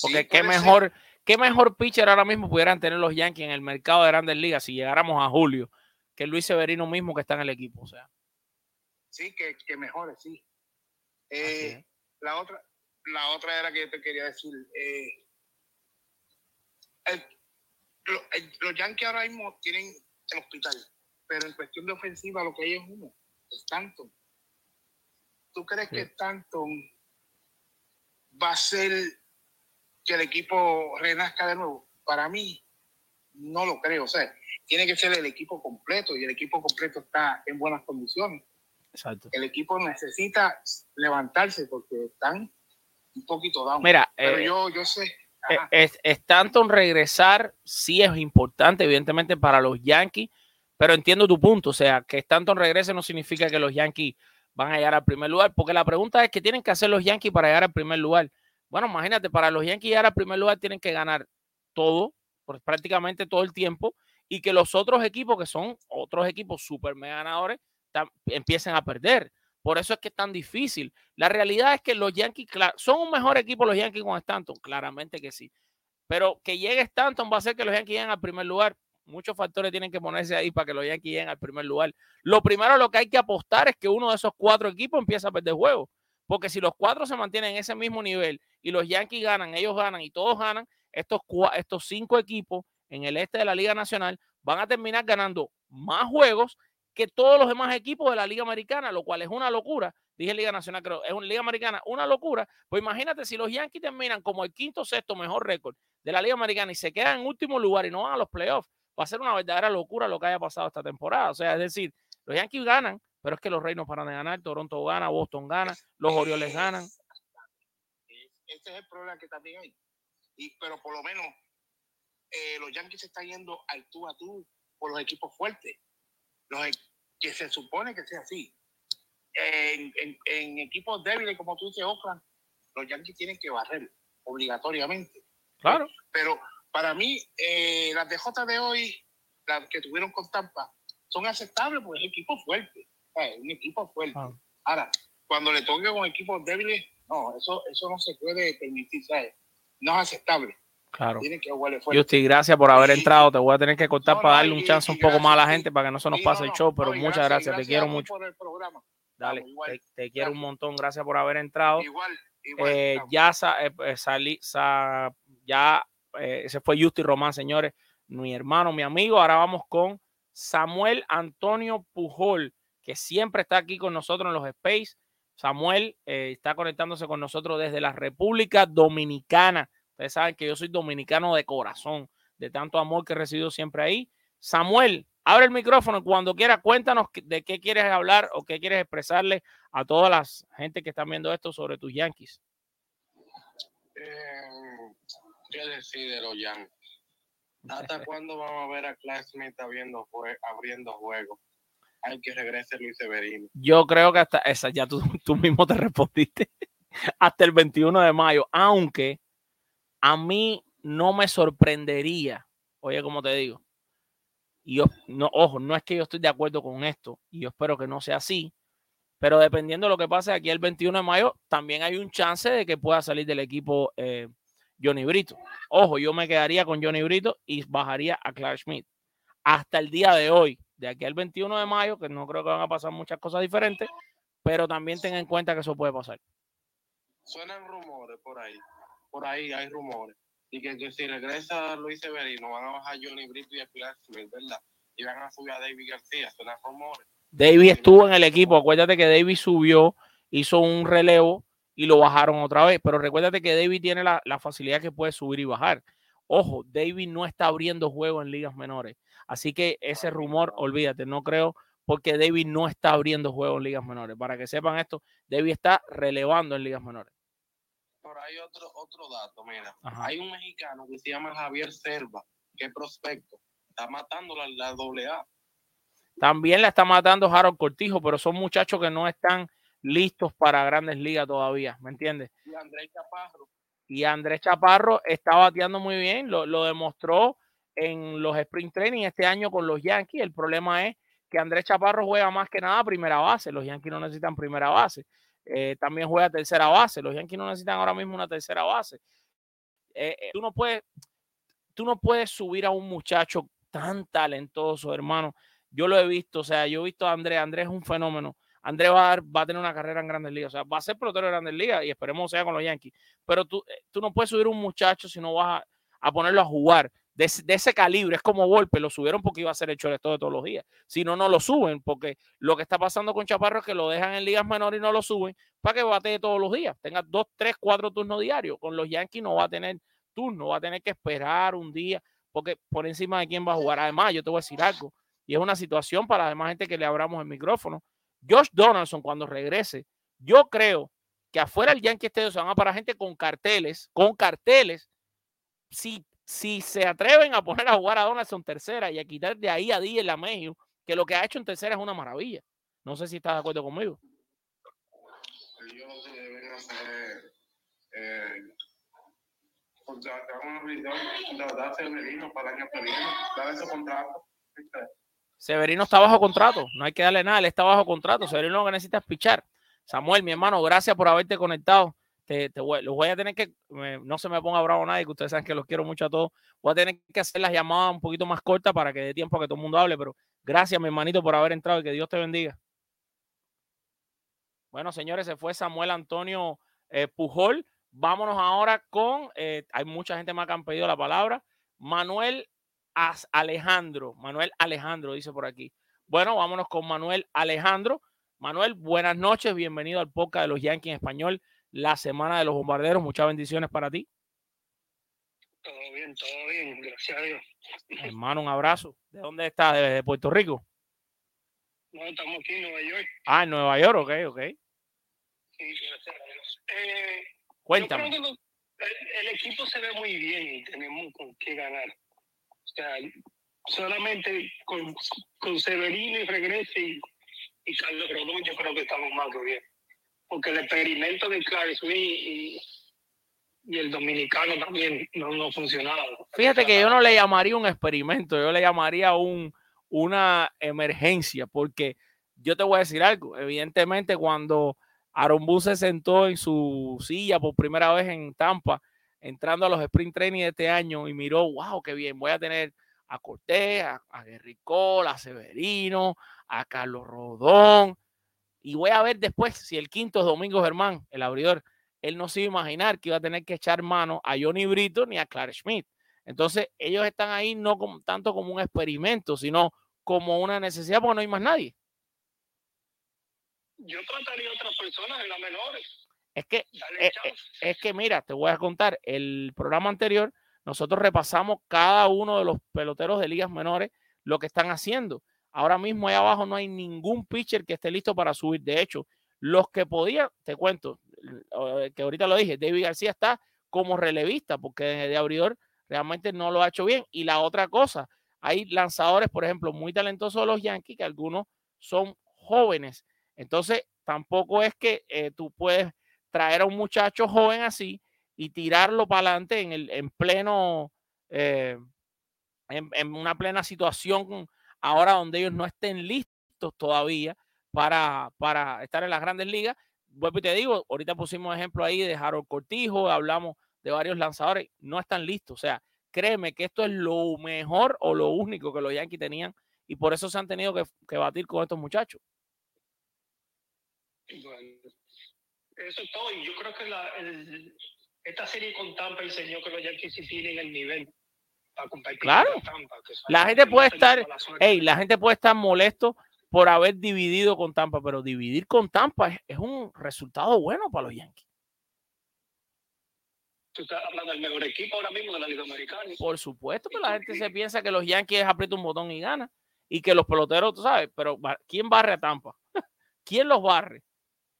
Porque sí, qué ser. mejor, qué mejor pitcher ahora mismo pudieran tener los Yankees en el mercado de grandes ligas si llegáramos a julio que Luis Severino mismo que está en el equipo. O sea, Sí, que, que mejore, sí. Eh, es. la otra, la otra era que yo te quería decir. eh, el- lo- el- los Yankees ahora mismo tienen el hospital, pero en cuestión de ofensiva lo que hay es uno, Stanton. ¿Tú crees que Stanton va a ser que el equipo renazca de nuevo? Para mí, no lo creo. O sea, tiene que ser el equipo completo y el equipo completo está en buenas condiciones exacto. el equipo necesita levantarse porque están un poquito down. Mira, pero eh, yo, yo sé. Eh, ajá, Es, Stanton regresar sí es importante, evidentemente, para los Yankees, pero entiendo tu punto. O sea, que Stanton regrese no significa que los Yankees van a llegar al primer lugar, porque la pregunta es: ¿qué tienen que hacer los Yankees para llegar al primer lugar? Bueno, imagínate, para los Yankees llegar al primer lugar tienen que ganar todo, pues, prácticamente todo el tiempo, y que los otros equipos, que son otros equipos super mega ganadores, empiecen a perder. Por eso es que es tan difícil. La realidad es que los Yankees, son un mejor equipo los Yankees con Stanton, claramente que sí. Pero que llegue Stanton va a hacer que los Yankees lleguen al primer lugar. Muchos factores tienen que ponerse ahí para que los Yankees lleguen al primer lugar. Lo primero lo que hay que apostar es que uno de esos cuatro equipos empiece a perder juegos. Porque si los cuatro se mantienen en ese mismo nivel y los Yankees ganan, ellos ganan y todos ganan, estos, estos cinco equipos en el este de la Liga Nacional van a terminar ganando más juegos que todos los demás equipos de la Liga Americana, lo cual es una locura. Dije Liga Nacional, creo, es una Liga Americana, una locura. Pues imagínate si los Yankees terminan como el quinto sexto mejor récord de la Liga Americana y se quedan en último lugar y no van a los playoffs, va a ser una verdadera locura lo que haya pasado esta temporada. O sea, es decir, los Yankees ganan, pero es que los no paran de ganar, Toronto gana, Boston gana, los Orioles ganan. Ese es el problema que también hay. Y, pero por lo menos eh, los Yankees se están yendo al tú a tú por los equipos fuertes. Los e- que se supone que sea así. En, en- en equipos débiles, como tú dices, Oakland, los Yankees tienen que barrer obligatoriamente. Claro. Pero para mí, eh, las DJ de hoy, las que tuvieron con Tampa, son aceptables porque es equipo fuerte. Un equipo fuerte. Ah. Ahora, cuando le toque con equipos débiles, no, eso, eso no se puede permitir, ¿sabes? no es aceptable. Claro. Tienen que jugarle fuerte. Justy, gracias por haber entrado. Te voy a tener que cortar No, para darle un y- chance y un poco más a la gente para que no se nos pase no, el show, pero muchas gracias, te quiero mucho. por el programa. Dale, Vamos, igual. te, te quiero un montón, gracias por haber entrado. Igual, igual. Eh, ya sa- eh, eh, salí, sa- ya eh, ese fue Justy Román, señores, mi hermano, mi amigo. Ahora vamos con Samuel Antonio Pujol, que siempre está aquí con nosotros en los Space. Samuel eh, está conectándose con nosotros desde la República Dominicana. Ustedes saben que yo soy dominicano de corazón, de tanto amor que he recibido siempre ahí. Samuel, abre el micrófono cuando quiera, cuéntanos de qué quieres hablar o qué quieres expresarle a todas las gente que están viendo esto sobre tus Yankees. Eh, ¿Qué decide los Yankees? ¿Hasta cuándo vamos a ver a Clark Smith abriendo, jue- abriendo juegos? Hay que regrese Luis Severino. Yo creo que hasta esa ya tú, tú mismo te respondiste hasta el 21 de mayo, aunque a mí no me sorprendería, oye, como te digo, y yo, no, ojo, no es que yo estoy de acuerdo con esto, y yo espero que no sea así, pero dependiendo de lo que pase aquí el 21 de mayo, también hay un chance de que pueda salir del equipo eh, Johnny Brito. Ojo, yo me quedaría con Johnny Brito y bajaría a Clark Schmidt. Hasta el día de hoy, de aquí al 21 de mayo, que no creo que van a pasar muchas cosas diferentes, pero también ten en cuenta que eso puede pasar. Suenan rumores por ahí. Por ahí hay rumores. Y que, que si regresa Luis Severino, van a bajar Johnny Brito y a Clark Smith, ¿verdad? Y van a subir a David García. Suenan rumores. David estuvo en el equipo. Acuérdate que David subió, hizo un relevo y lo bajaron otra vez. Pero recuérdate que David tiene la, la facilidad que puede subir y bajar. Ojo, David no está abriendo juego en ligas menores. Así que ese rumor, olvídate, no creo, porque David no está abriendo juego en ligas menores. Para que sepan esto, David está relevando en ligas menores. Por ahí otro, otro dato, mira. Ajá. Hay un mexicano que se llama Javier Selva, que es prospecto. Está matando la, la doble A. También la está matando Harold Cortijo, pero son muchachos que no están listos para grandes ligas todavía, ¿me entiendes? Y Andrés Chaparro. Y Andrés Chaparro está bateando muy bien, lo, lo demostró en los sprint training este año con los Yankees. El problema es que Andrés Chaparro juega más que nada primera base. Los Yankees no necesitan primera base. Eh, también juega tercera base. Los Yankees no necesitan ahora mismo una tercera base. Eh, eh, tú no puedes, tú no puedes subir a un muchacho tan talentoso, hermano. Yo lo he visto, o sea, yo he visto a Andrés. Andrés es un fenómeno. Andrés va va a tener una carrera en Grandes Ligas. O sea, va a ser pelotero de Grandes Ligas y esperemos sea con los Yankees. Pero tú, eh, tú no puedes subir un muchacho si no vas a, ponerlo a jugar de, ese- calibre. Es como golpe. Lo subieron porque iba a ser el shortstop de todos los días. Si no, no lo suben. Porque lo que está pasando con Chaparro es que lo dejan en ligas menores y no lo suben para que batee todos los días. Tenga dos, tres, cuatro turnos diarios. Con los Yankees no va a tener turno. Va a tener que esperar un día. Porque por encima de quién va a jugar. Además, yo te voy a decir algo. Y es una situación para la demás gente que le abramos el micrófono. Josh Donaldson, cuando regrese, yo creo que afuera del Yankee Stadium se van a parar gente con carteles, con carteles. Si, si se atreven a poner a jugar a Donaldson tercera y a quitar de ahí a Díaz la Mejio, que lo que ha hecho en tercera es una maravilla. No sé si estás de acuerdo conmigo. Ellos deben hacer. Eh, un abridor, contratar para el año que viene. Contrato. Severino está bajo contrato, no hay que darle nada, él está bajo contrato. Severino lo que necesita es pichar. Samuel, mi hermano, gracias por haberte conectado. Te, los voy a tener que, no se me ponga bravo nadie, que ustedes saben que los quiero mucho a todos. Voy a tener que hacer las llamadas un poquito más cortas para que dé tiempo a que todo el mundo hable, pero gracias, mi hermanito, por haber entrado y que Dios te bendiga. Bueno, señores, se fue Samuel Antonio eh, Pujol. Vámonos ahora con, eh, hay mucha gente más que han pedido la palabra, Manuel As- Alejandro. Manuel Alejandro dice por aquí. Bueno, vámonos con Manuel Alejandro. Manuel, buenas noches, bienvenido al podcast de los Yankees en español, la semana de los bombarderos. Muchas bendiciones para ti. Todo bien, todo bien, gracias a Dios. Hermano, un abrazo. ¿De dónde estás? ¿De, de Puerto Rico? No, estamos aquí en Nueva York. Ah, en Nueva York, ok, ok. Sí, gracias a Dios. Eh, Cuéntame. Yo creo que lo- el, el equipo se ve muy bien y tenemos con qué ganar. O sea, solamente con, con Severino y Regrese y, y Carlos Rodón, yo creo que estamos más que bien. Porque el experimento de Clark Smith y, y el dominicano también no, no ha funcionado. Fíjate que yo no le llamaría un experimento, yo le llamaría un, una emergencia, porque yo te voy a decir algo. Evidentemente, cuando Aaron Boone se sentó en su silla por primera vez en Tampa, entrando a los sprint training de este año y miró, wow, qué bien, voy a tener a Cortés, a, a Guerricol, a Severino, a Carlos Rodón, y voy a ver después si el quinto es Domingo Germán, el abridor, él no se iba a imaginar que iba a tener que echar mano a Johnny Brito ni a Clark Schmidt. Entonces, ellos están ahí no como, tanto como un experimento, sino como una necesidad porque no hay más nadie. Yo trataría a otras personas en las menores. Es que, eh, eh, es que mira, te voy a contar, el programa anterior, nosotros repasamos cada uno de los peloteros de ligas menores, lo que están haciendo. Ahora mismo ahí abajo no hay ningún pitcher que esté listo para subir. De hecho, los que podían, te cuento, eh, que ahorita lo dije, David García está como relevista, porque de abridor realmente no lo ha hecho bien. Y la otra cosa, hay lanzadores, por ejemplo, muy talentosos de los Yankees, que algunos son jóvenes. Entonces, tampoco es que eh, tú puedes traer a un muchacho joven así y tirarlo para adelante en, el, en pleno, eh, en, una plena situación ahora donde ellos no estén listos todavía para, para estar en las grandes ligas. Vuelvo y te digo, ahorita pusimos ejemplo ahí de Harold Cortijo, hablamos de varios lanzadores, no están listos. O sea, créeme que esto es lo mejor o lo único que los Yankees tenían y por eso se han tenido que, batir con estos muchachos. Eso es todo. Y yo creo que la, el, esta serie con Tampa enseñó que los Yankees sí tienen el nivel para competir Claro. con Tampa. que La gente puede estar, hey, la gente puede estar molesto por haber dividido con Tampa, pero dividir con Tampa es, es un resultado bueno para los Yankees. Tú estás hablando del mejor equipo ahora mismo de la Liga Americana. Por supuesto que la gente se piensa que los Yankees aprietan un botón y gana y que los peloteros, tú sabes, pero ¿quién barre a Tampa? ¿Quién los barre?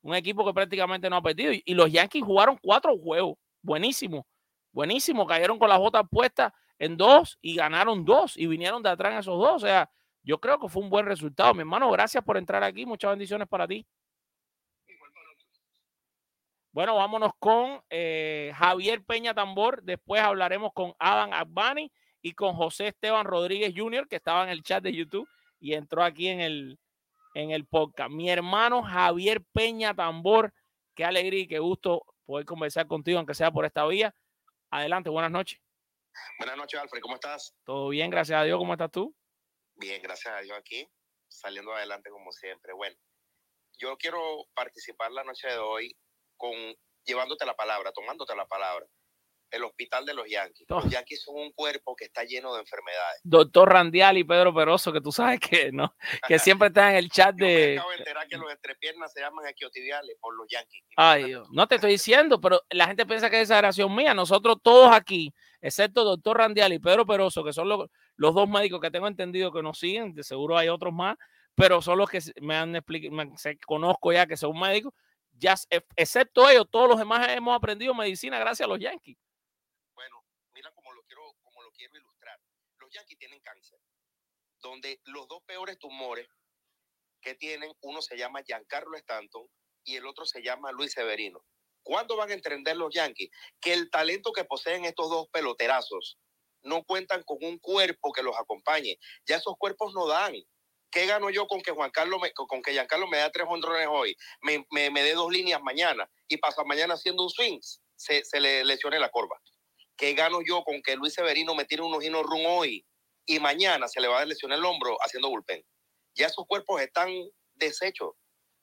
Un equipo que prácticamente no ha perdido. Y, los Yankees jugaron cuatro juegos. Buenísimo, buenísimo. Cayeron con las botas puestas en dos y ganaron dos y vinieron de atrás en esos dos. O sea, yo creo que fue un buen resultado. Mi hermano, gracias por entrar aquí. Muchas bendiciones para ti. Bueno, vámonos con eh, Javier Peña Tambor. Después hablaremos con Adam Agbani y con José Esteban Rodríguez Jr., que estaba en el chat de YouTube y entró aquí en el, en el podcast. Mi hermano Javier Peña Tambor, qué alegría y qué gusto poder conversar contigo, aunque sea por esta vía. Adelante, buenas noches. Buenas noches, Alfred. ¿Cómo estás? Todo bien, gracias a Dios. ¿Cómo estás tú? Bien, gracias a Dios aquí, saliendo adelante como siempre. Bueno, yo quiero participar la noche de hoy con llevándote la palabra, tomándote la palabra. El hospital de los Yankees. Oh. Los Yankees son un cuerpo que está lleno de enfermedades. Doctor Randial y Pedro Peroso, que tú sabes que no, que siempre están en el chat Yo me de. acabo de enterar que los entrepiernas se llaman esquiotibiales por los Yankees. Ay, Dios. No te estoy diciendo, pero la gente piensa que es exageración mía. Nosotros todos aquí, excepto doctor Randial y Pedro Peroso, que son los, los dos médicos que tengo entendido que nos siguen, de seguro hay otros más, pero son los que me han explicado, conozco ya que son médicos. Ya, ex- excepto ellos, todos los demás hemos aprendido medicina gracias a los Yankees. Bueno, mira cómo lo quiero, como lo quiero ilustrar. Los Yankees tienen cáncer, donde los dos peores tumores que tienen, uno se llama Giancarlo Stanton y el otro se llama Luis Severino. ¿Cuándo van a entender los Yankees que el talento que poseen estos dos peloterazos no cuentan con un cuerpo que los acompañe? Ya esos cuerpos no dan. ¿Qué gano yo con que Juan Carlos con que Giancarlo me da tres honrones hoy, me, me, me dé dos líneas mañana y pasa mañana haciendo un swing, se, se le lesione la corva? ¿Qué gano yo con que Luis Severino me tire unos hino run hoy y mañana se le va a lesionar el hombro haciendo bullpen? Ya esos cuerpos están deshechos.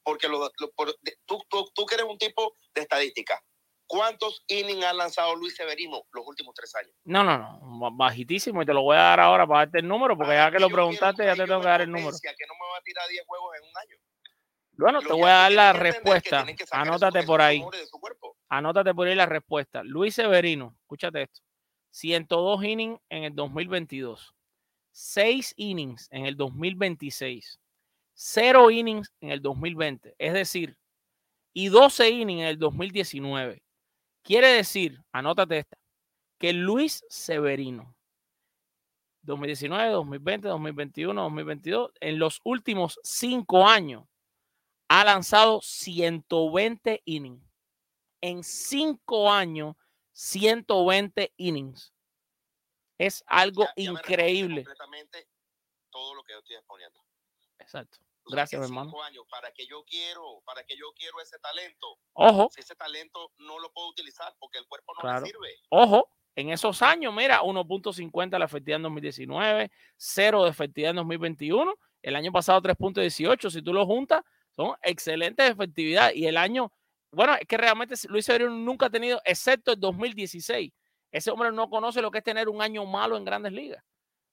Porque lo- lo- por- tú, tú, tú que eres un tipo de estadística. ¿Cuántos innings ha lanzado Luis Severino los últimos tres años? No, no, no, ba- bajitísimo y te lo voy a dar ahora para darte el número, porque ya que lo preguntaste, ya te tengo que dar el número. Que no me va a tirar 10 juegos en un año. Bueno, te voy a dar la que que respuesta. Anótate por ahí. Anótate por ahí la respuesta. Luis Severino, escúchate esto. 102 innings en el 2022. 6 innings en el 2026. 0 innings en el 2020. Es decir, y 12 innings en el 2019. Quiere decir, anótate esta, que Luis Severino, 2019, 2020, 2021, 2022, en los últimos 5 años, ha lanzado 120 innings. En 5 años, 120 innings. Es algo Ya me increíble. completamente todo lo que yo estoy exponiendo. Exacto. Gracias, mi hermano. años, ¿para que yo quiero, para que yo quiero ese talento? Ojo. Si ese talento no lo puedo utilizar porque el cuerpo no Claro. me sirve. Ojo, en esos años, mira, 1.50 la efectividad en 2019, 0 de efectividad en 2021, el año pasado 3.18, si tú lo juntas, son excelentes efectividad y el año, bueno, es que realmente Luis Severino nunca ha tenido, excepto el 2016, ese hombre no conoce lo que es tener un año malo en grandes ligas.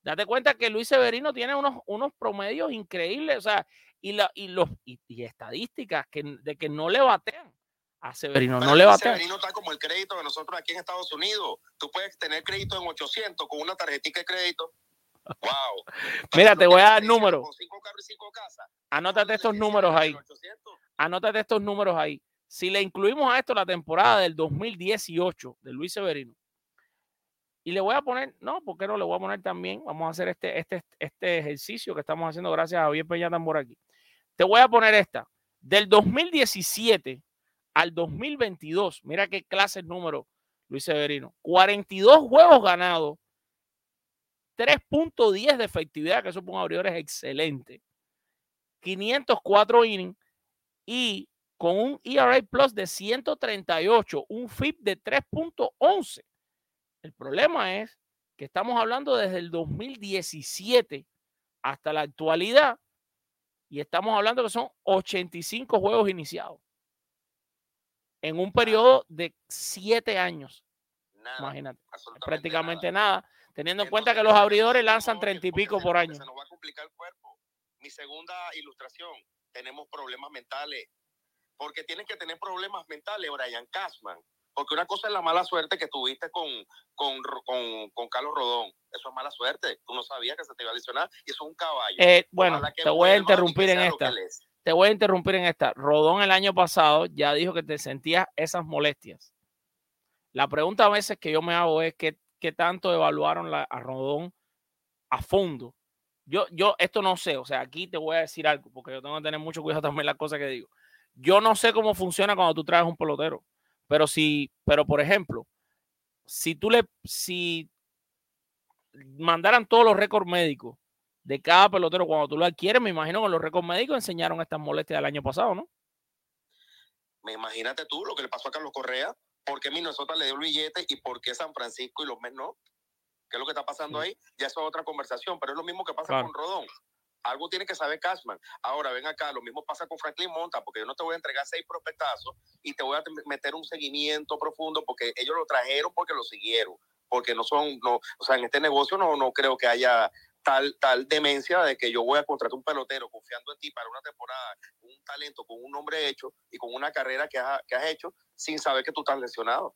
Date cuenta que Luis Severino tiene unos, unos promedios increíbles, o sea, y, la, y, los, y, y estadísticas que, de que no le batean a Severino, no le batean. Severino está como el crédito de nosotros aquí en Estados Unidos. Tú puedes tener crédito en 800 con una tarjetita de crédito. Wow. Mira, te voy a dar números. Anótate estos números ahí. Anótate estos números ahí. Si le incluimos a esto la temporada del 2018 de Luis Severino, y le voy a poner, no, ¿por qué no le voy a poner también? Vamos a hacer este, este, este ejercicio que estamos haciendo gracias a Javier Peña por aquí. Te voy a poner esta. Del 2017 al 2022, mira qué clase el número, Luis Severino. 42 juegos ganados, 3.10 de efectividad, que eso para un abridor es excelente. 504 innings y con un ERA Plus de 138, un FIP de 3.11. El problema es que estamos hablando desde el 2017 hasta la actualidad y estamos hablando que son 85 juegos iniciados en un periodo de 7 años. Nada, Imagínate, prácticamente nada. teniendo en cuenta que los abridores lanzan 30 y pico por año. Se nos va a complicar el cuerpo. Mi segunda ilustración, tenemos problemas mentales. Porque tienes que tener problemas mentales, Brian Cashman. Porque una cosa es la mala suerte que tuviste con, con, con, con Carlos Rodón. Eso es mala suerte. Tú no sabías que se te iba a lesionar y eso es un caballo. Eh, bueno, te voy a interrumpir en esta. Te voy a interrumpir en esta. Rodón el año pasado ya dijo que te sentías esas molestias. La pregunta a veces que yo me hago es qué, qué tanto evaluaron la- a Rodón a fondo. Yo, yo esto no sé, o sea, aquí te voy a decir algo, porque yo tengo que tener mucho cuidado también las cosas que digo. Yo no sé cómo funciona cuando tú traes un pelotero, pero si, pero por ejemplo, si tú le, si mandaran todos los récords médicos de cada pelotero cuando tú lo adquieres, me imagino que los récords médicos enseñaron estas molestias del año pasado, ¿no? Me imagínate tú lo que le pasó a Carlos Correa, por qué Minnesota le dio el billete y por qué San Francisco y los Mets no. ¿Qué es lo que está pasando ahí? Ya eso es otra conversación, pero es lo mismo que pasa Claro. con Rodón. Algo tiene que saber Cashman. Ahora, ven acá, lo mismo pasa con Franklin Monta, porque yo no te voy a entregar seis prospectazos y te voy a te- meter un seguimiento profundo porque ellos lo trajeron porque lo siguieron, porque no son, no, o sea, en este negocio no, no creo que haya tal, tal demencia de que yo voy a contratar un pelotero confiando en ti para una temporada, con un talento, con un nombre hecho y con una carrera que has, que has hecho sin saber que tú estás lesionado.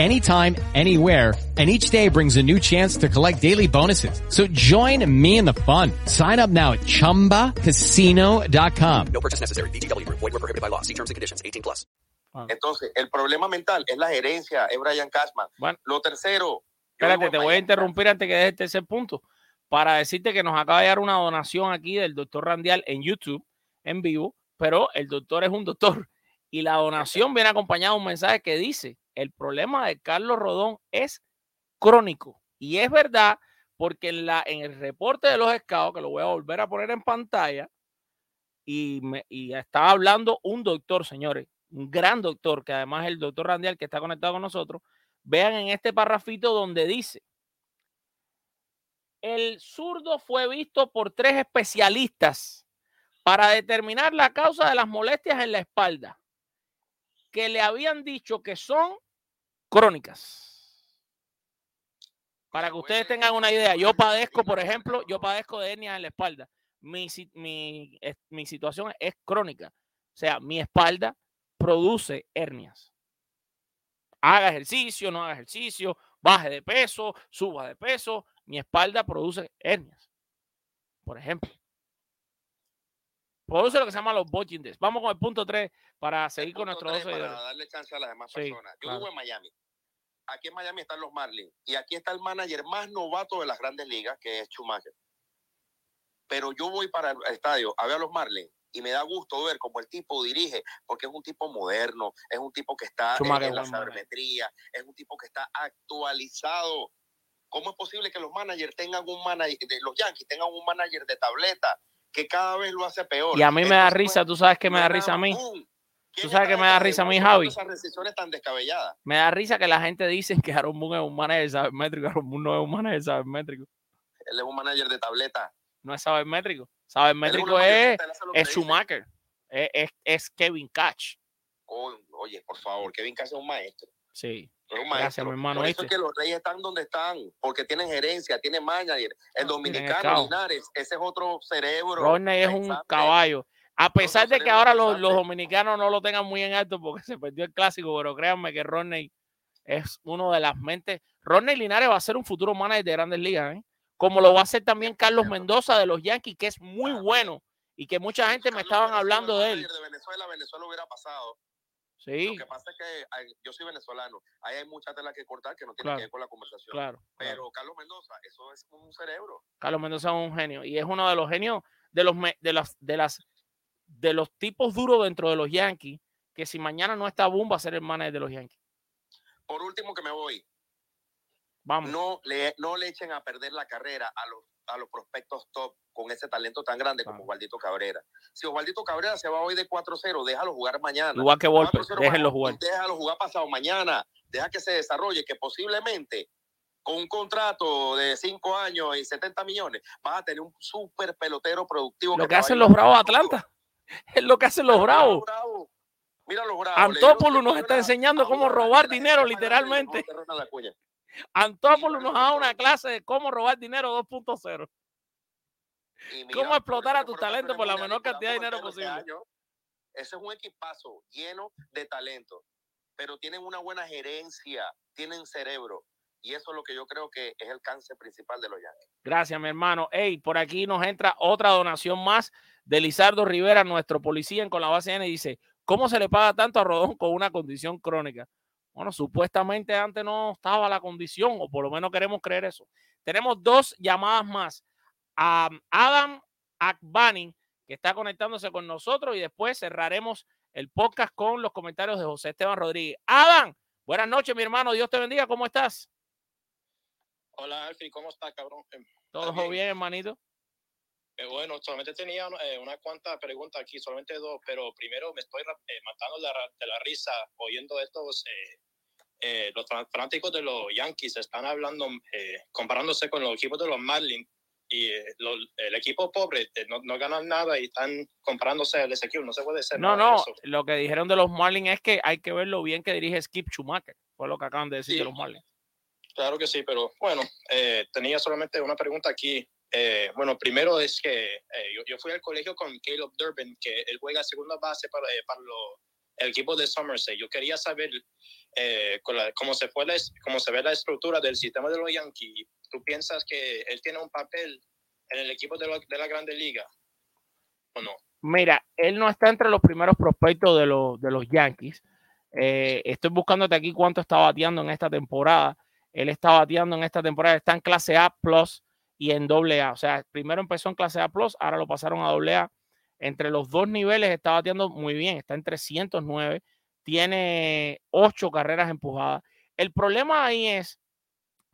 anytime, anywhere. And each day brings a new chance to collect daily bonuses. So join me in the fun. Sign up now at ChumbaCasino.com. No purchase necessary. VGW Group. Void were prohibited by law. See terms and conditions. 18 plus. Entonces, el problema mental es la gerencia, es Brian Cashman. Lo tercero, Espérate, te voy a interrumpir antes que dejes el tercer punto para decirte que nos acaba de llegar una donación aquí del doctor Randial en YouTube, en vivo, pero el doctor es un doctor y la donación viene acompañada de un mensaje que dice, el problema de Carlos Rodón es crónico. Y es verdad, porque en, la, en el reporte de los scouts, que lo voy a volver a poner en pantalla, y, me, y estaba hablando un doctor, señores, un gran doctor, que además es el doctor Randial que está conectado con nosotros, vean en este parrafito donde dice, el zurdo fue visto por tres especialistas para determinar la causa de las molestias en la espalda, que le habían dicho que son crónicas. Para que ustedes tengan una idea, yo padezco, por ejemplo, yo padezco de hernias en la espalda. Mi, mi, mi situación es crónica. O sea, mi espalda produce hernias. Haga ejercicio, no haga ejercicio, baje de peso, suba de peso, mi espalda produce hernias. Por ejemplo. Produce lo que se llama los discs. Vamos con el punto 3 para seguir con nuestros dos Tres para seguidores. darle chance a las demás Sí, personas. Yo claro. vivo en Miami. Aquí en Miami están los Marlins. Y aquí está el manager más novato de las grandes ligas, que es Schumacher. Pero yo voy para el estadio a ver a los Marlins y me da gusto ver cómo el tipo dirige, porque es un tipo moderno, es un tipo que está en- Schumacher en, es la sabermetría, es un tipo que está actualizado. ¿Cómo es posible que los managers tengan un manager, de los Yankees tengan un manager de tableta que cada vez lo hace peor? Y a mí me da risa, tú sabes que me da risa a mí. Tú sabes que me da risa a mí, Javi. Esas decisiones tan descabelladas. Me da risa que la gente dice que Aaron Boone es un manager sabermétrico. Aaron Boone no es un manager sabermétrico. Él es un manager de tableta. No es sabermétrico. Sabermétrico es, es. Schumacher. Es, es, es Kevin. Oh, oye, por favor, Kevin Cash es un maestro. Sí. Un Gracias, mi hermano, Por eso es que los Reyes están donde están, porque tienen gerencia, tienen manager. El dominicano, scout. Linares, ese es otro cerebro. Rodney es un caballo. A pesar de que ahora los, los dominicanos no lo tengan muy en alto porque se perdió el clásico, pero créanme que Rodney es uno de las mentes. Rodney Linares va a ser un futuro manager de grandes ligas, ¿eh? como lo va a ser también Carlos Mendoza de los Yankees, que es muy bueno y que mucha gente me estaban hablando de él. De Venezuela, Venezuela hubiera pasado. Sí, Lo que pasa es que yo soy venezolano. Ahí hay mucha tela que cortar que no tiene Claro, que ver con la conversación. claro, Pero Carlos Mendoza, eso es un cerebro. Carlos Mendoza es un genio y es uno de los genios de los de las de las de los tipos duros dentro de los Yankees que si mañana no está Boom va a ser el manager de los Yankees. Por último que me voy, Vamos. no le, no le echen a perder la carrera a los, a los prospectos top con ese talento tan grande como Osvaldito Cabrera. Si Osvaldito Cabrera se va hoy de 4-0, déjalo jugar mañana. Igual que Volpe, 4-0 déjenlo jugar. Déjalo jugar pasado mañana. Deja que se desarrolle, que posiblemente con un contrato de 5 años y 70 millones vas a tener un súper pelotero productivo. Lo que hacen los Bravos de Atlanta. Es lo que hacen los Bravos. Mira los bravos. Antópolis nos está enseñando cómo robar dinero, literalmente. Antópolis nos da una clase de cómo robar dinero 2.0. Y mira, Cómo explotar a tus fueron talentos por la menor cantidad de dinero posible. Ese es un equipazo lleno de talento, pero tienen una buena gerencia, tienen cerebro. Y eso es lo que yo creo que es el cáncer principal de los Yankees. Gracias, mi hermano. Ey, por aquí nos entra otra donación más de Lizardo Rivera, nuestro policía en con la base N, y dice, ¿cómo se le paga tanto a Rodón con una condición crónica? Bueno, supuestamente antes no estaba la condición, o por lo menos queremos creer eso. Tenemos dos llamadas más. A Adam Akbani, que está conectándose con nosotros, y después cerraremos el podcast con los comentarios de José Esteban Rodríguez. Adam, buenas noches, mi hermano. Dios te bendiga. ¿Cómo estás? Hola Alfie, ¿cómo estás, cabrón? Eh, ¿Todo bien, hermanito? eh, bueno, solamente tenía eh, una cuanta pregunta aquí, solamente dos, pero primero me estoy eh, matando de la, de la risa oyendo estos, eh, los fan- fanáticos de los Yankees están hablando, eh, comparándose con los equipos de los Marlins y eh, los- el equipo pobre eh, no, no ganan nada y están comparándose a ese equipo, no se puede ser. No, de no, eso. lo que dijeron de los Marlins es que hay que ver lo bien que dirige Skip Schumacher. Fue lo que acaban de decir de Sí. los Marlins. Claro que sí, pero bueno, eh, tenía solamente una pregunta aquí. Eh, bueno, primero es que yo, yo fui al colegio con Caleb Durbin, que él juega segunda base para, para lo- el equipo de Somerset. Yo quería saber eh, cómo, se fue la, cómo se ve la estructura del sistema de los Yankees. ¿Tú piensas que él tiene un papel en el equipo de, la Grande Liga o no? Mira, él no está entre los primeros prospectos de los Yankees. Eh, estoy buscándote aquí cuánto está bateando en esta temporada. Él está bateando en esta temporada, está en clase A plus y en doble A. O sea, primero empezó en clase A plus, ahora lo pasaron a doble A. Entre los dos niveles está bateando muy bien, está en 309, tiene ocho carreras empujadas. El problema ahí es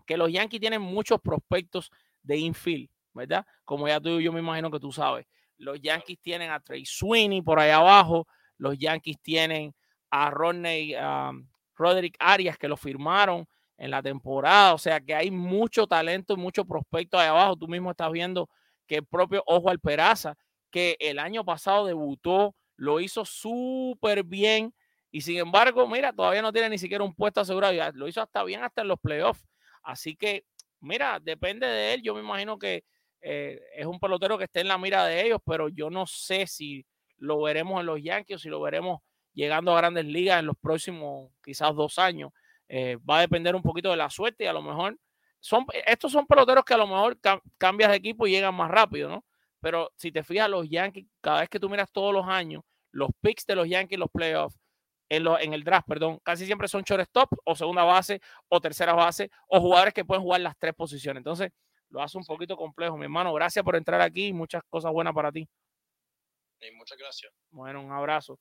que los Yankees tienen muchos prospectos de infield, ¿verdad? Como ya tú yo me imagino que tú sabes. Los Yankees tienen a Trey Sweeney por ahí abajo, los Yankees tienen a Rodney um, Roderick Arias que lo firmaron en la temporada, o sea que hay mucho talento y mucho prospecto ahí abajo. Tú mismo estás viendo que el propio Ojo Peraza, que el año pasado debutó, lo hizo súper bien y sin embargo, mira, todavía no tiene ni siquiera un puesto asegurado, lo hizo hasta bien hasta en los playoffs. Así que mira, depende de él. Yo me imagino que eh, es un pelotero que esté en la mira de ellos, pero yo no sé si lo veremos en los Yankees o si lo veremos llegando a grandes ligas en los próximos quizás dos años. Eh, va a depender un poquito de la suerte y a lo mejor son, estos son peloteros que a lo mejor cam- cambias de equipo y llegan más rápido, ¿no? Pero si te fijas, los Yankees, cada vez que tú miras todos los años, los picks de los Yankees, los playoffs, en, lo- en el draft, perdón, casi siempre son shortstop o segunda base o tercera base o jugadores que pueden jugar las tres posiciones. Entonces, lo hace un poquito complejo, mi hermano. Gracias por entrar aquí y muchas cosas buenas para ti. Y muchas gracias. Bueno, un abrazo.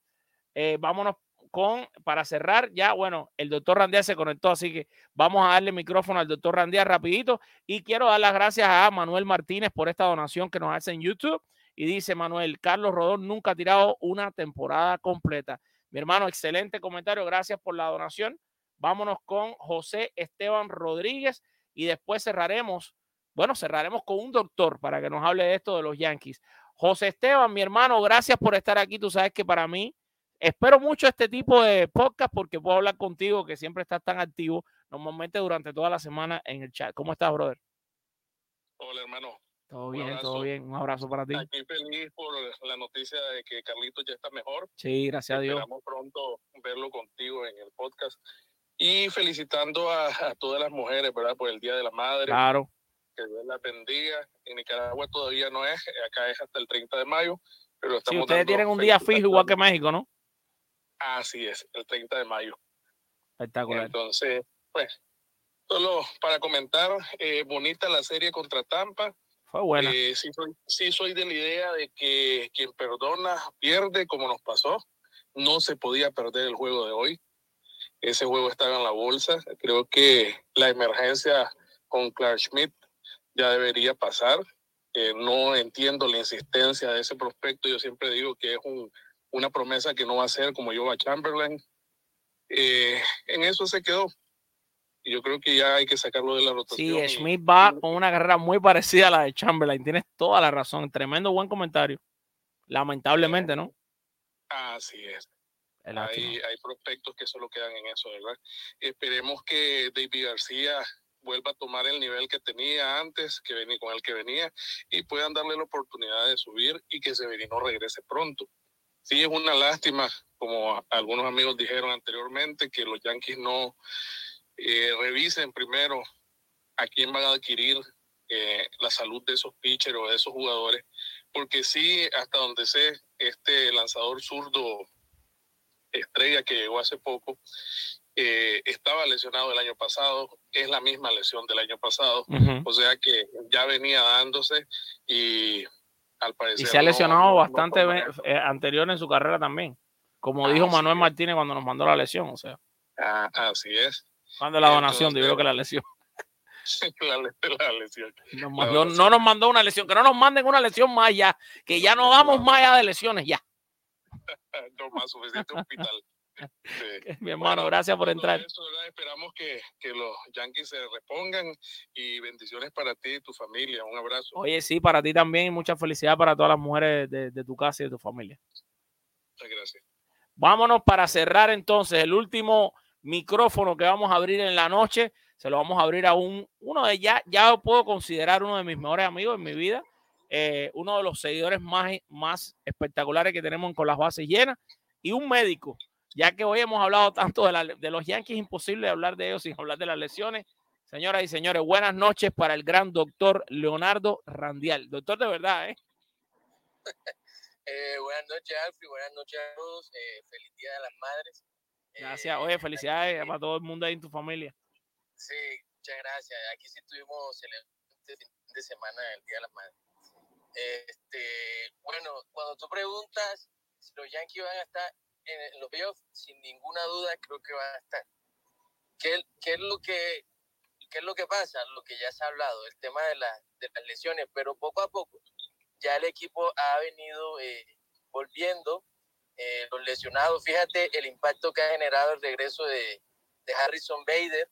Eh, vámonos con, para cerrar, ya, bueno, el doctor Randial se conectó, así que vamos a darle micrófono al doctor Randial rapidito. Y quiero dar las gracias a Manuel Martínez por esta donación que nos hace en YouTube. Y dice Manuel, Carlos Rodón nunca ha tirado una temporada completa. Mi hermano, excelente comentario, gracias por la donación. Vámonos con José Esteban Rodríguez y después cerraremos, bueno, cerraremos con un doctor para que nos hable de esto de los Yankees. José Esteban, mi hermano, gracias por estar aquí. Tú sabes que para mí espero mucho este tipo de podcast porque puedo hablar contigo que siempre estás tan activo normalmente durante toda la semana en el chat. ¿Cómo estás, brother? Hola, hermano. Todo bien, abrazo. todo bien. Un abrazo para ti. Aquí feliz por la noticia de que Carlitos ya está mejor. Sí, gracias a Dios. Esperamos pronto verlo contigo en el podcast. Y felicitando a, a todas las mujeres, ¿verdad? Por el Día de la Madre. Claro. Que Dios las bendiga. En Nicaragua todavía no es, acá es hasta el 30 de mayo. Pero Sí, estamos ustedes dando tienen un día fijo igual que México, ¿no? Así es, el 30 de mayo. Espectacular. Entonces, pues, solo para comentar, eh, bonita la serie contra Tampa. Fue buena. Eh, sí, soy, sí soy de la idea de que quien perdona pierde, como nos pasó. No se podía perder el juego de hoy. Ese juego estaba en la bolsa. Creo que la emergencia con Clark Schmidt ya debería pasar. Eh, no entiendo la insistencia de ese prospecto. Yo siempre digo que es un, una promesa que no va a ser como yo a Chamberlain. Eh, en eso se quedó. Y yo creo que ya hay que sacarlo de la rotación. Sí, Schmidt va con una carrera muy parecida a la de Chamberlain. Tienes toda la razón. Tremendo buen comentario. Lamentablemente, ¿no? Así es. Hay, hay prospectos que solo quedan en eso, ¿verdad? Esperemos que David García vuelva a tomar el nivel que tenía antes, que venía con el que venía, y puedan darle la oportunidad de subir y que Severino regrese pronto. Sí, es una lástima, como algunos amigos dijeron anteriormente, que los Yankees no eh, revisen primero a quién van a adquirir eh, la salud de esos pitchers o de esos jugadores, porque sí, hasta donde sé, este lanzador zurdo estrella que llegó hace poco, eh, estaba lesionado el año pasado, es la misma lesión del año pasado, o sea que ya venía dándose y al parecer... Y se ha lesionado no- bastante eh, anterior en su carrera también. Como dijo Así Manuel es. Martínez cuando nos mandó la lesión. O sea, Ah, así es. cuando la donación, Entonces- yo creo que la lesión. la, le- la lesión. Nos mandó- no nos mandó una lesión, que no nos manden una lesión más ya, que ya no vamos más allá de lesiones ya. no más suficiente hospital. Sí. Mi hermano, Bueno, gracias por entrar. Esperamos que, que los Yankees se repongan y bendiciones para ti y tu familia. Un abrazo. Oye, sí, para ti también y mucha felicidad para todas las mujeres de, de tu casa y de tu familia. Muchas gracias. Vámonos para cerrar entonces el último micrófono que vamos a abrir en la noche. Se lo vamos a abrir a un, uno de ya, ya lo puedo considerar uno de mis mejores amigos en mi vida. eh, uno de los seguidores más, más espectaculares que tenemos con las bases llenas y un médico, ya que hoy hemos hablado tanto de, la- de los Yankees, es imposible hablar de ellos sin hablar de las lesiones. Señoras y señores, buenas noches para el gran doctor Leonardo Randial. Doctor de verdad, ¿eh? Eh, buenas noches, Alfie. Buenas noches a todos. Eh, feliz Día de las Madres. Gracias. Oye, felicidades para todo el mundo ahí en tu familia. Sí, muchas gracias. Aquí sí tuvimos el fin de semana del Día de las Madres. Este, bueno, cuando tú preguntas si los Yankees van a estar en, en los playoffs, sin ninguna duda creo que van a estar. ¿Qué, qué es lo que qué es lo que pasa? Lo que ya se ha hablado, el tema de, la- de las lesiones, pero poco a poco ya el equipo ha venido eh, volviendo eh, los lesionados. Fíjate el impacto que ha generado el regreso de, de Harrison Bader,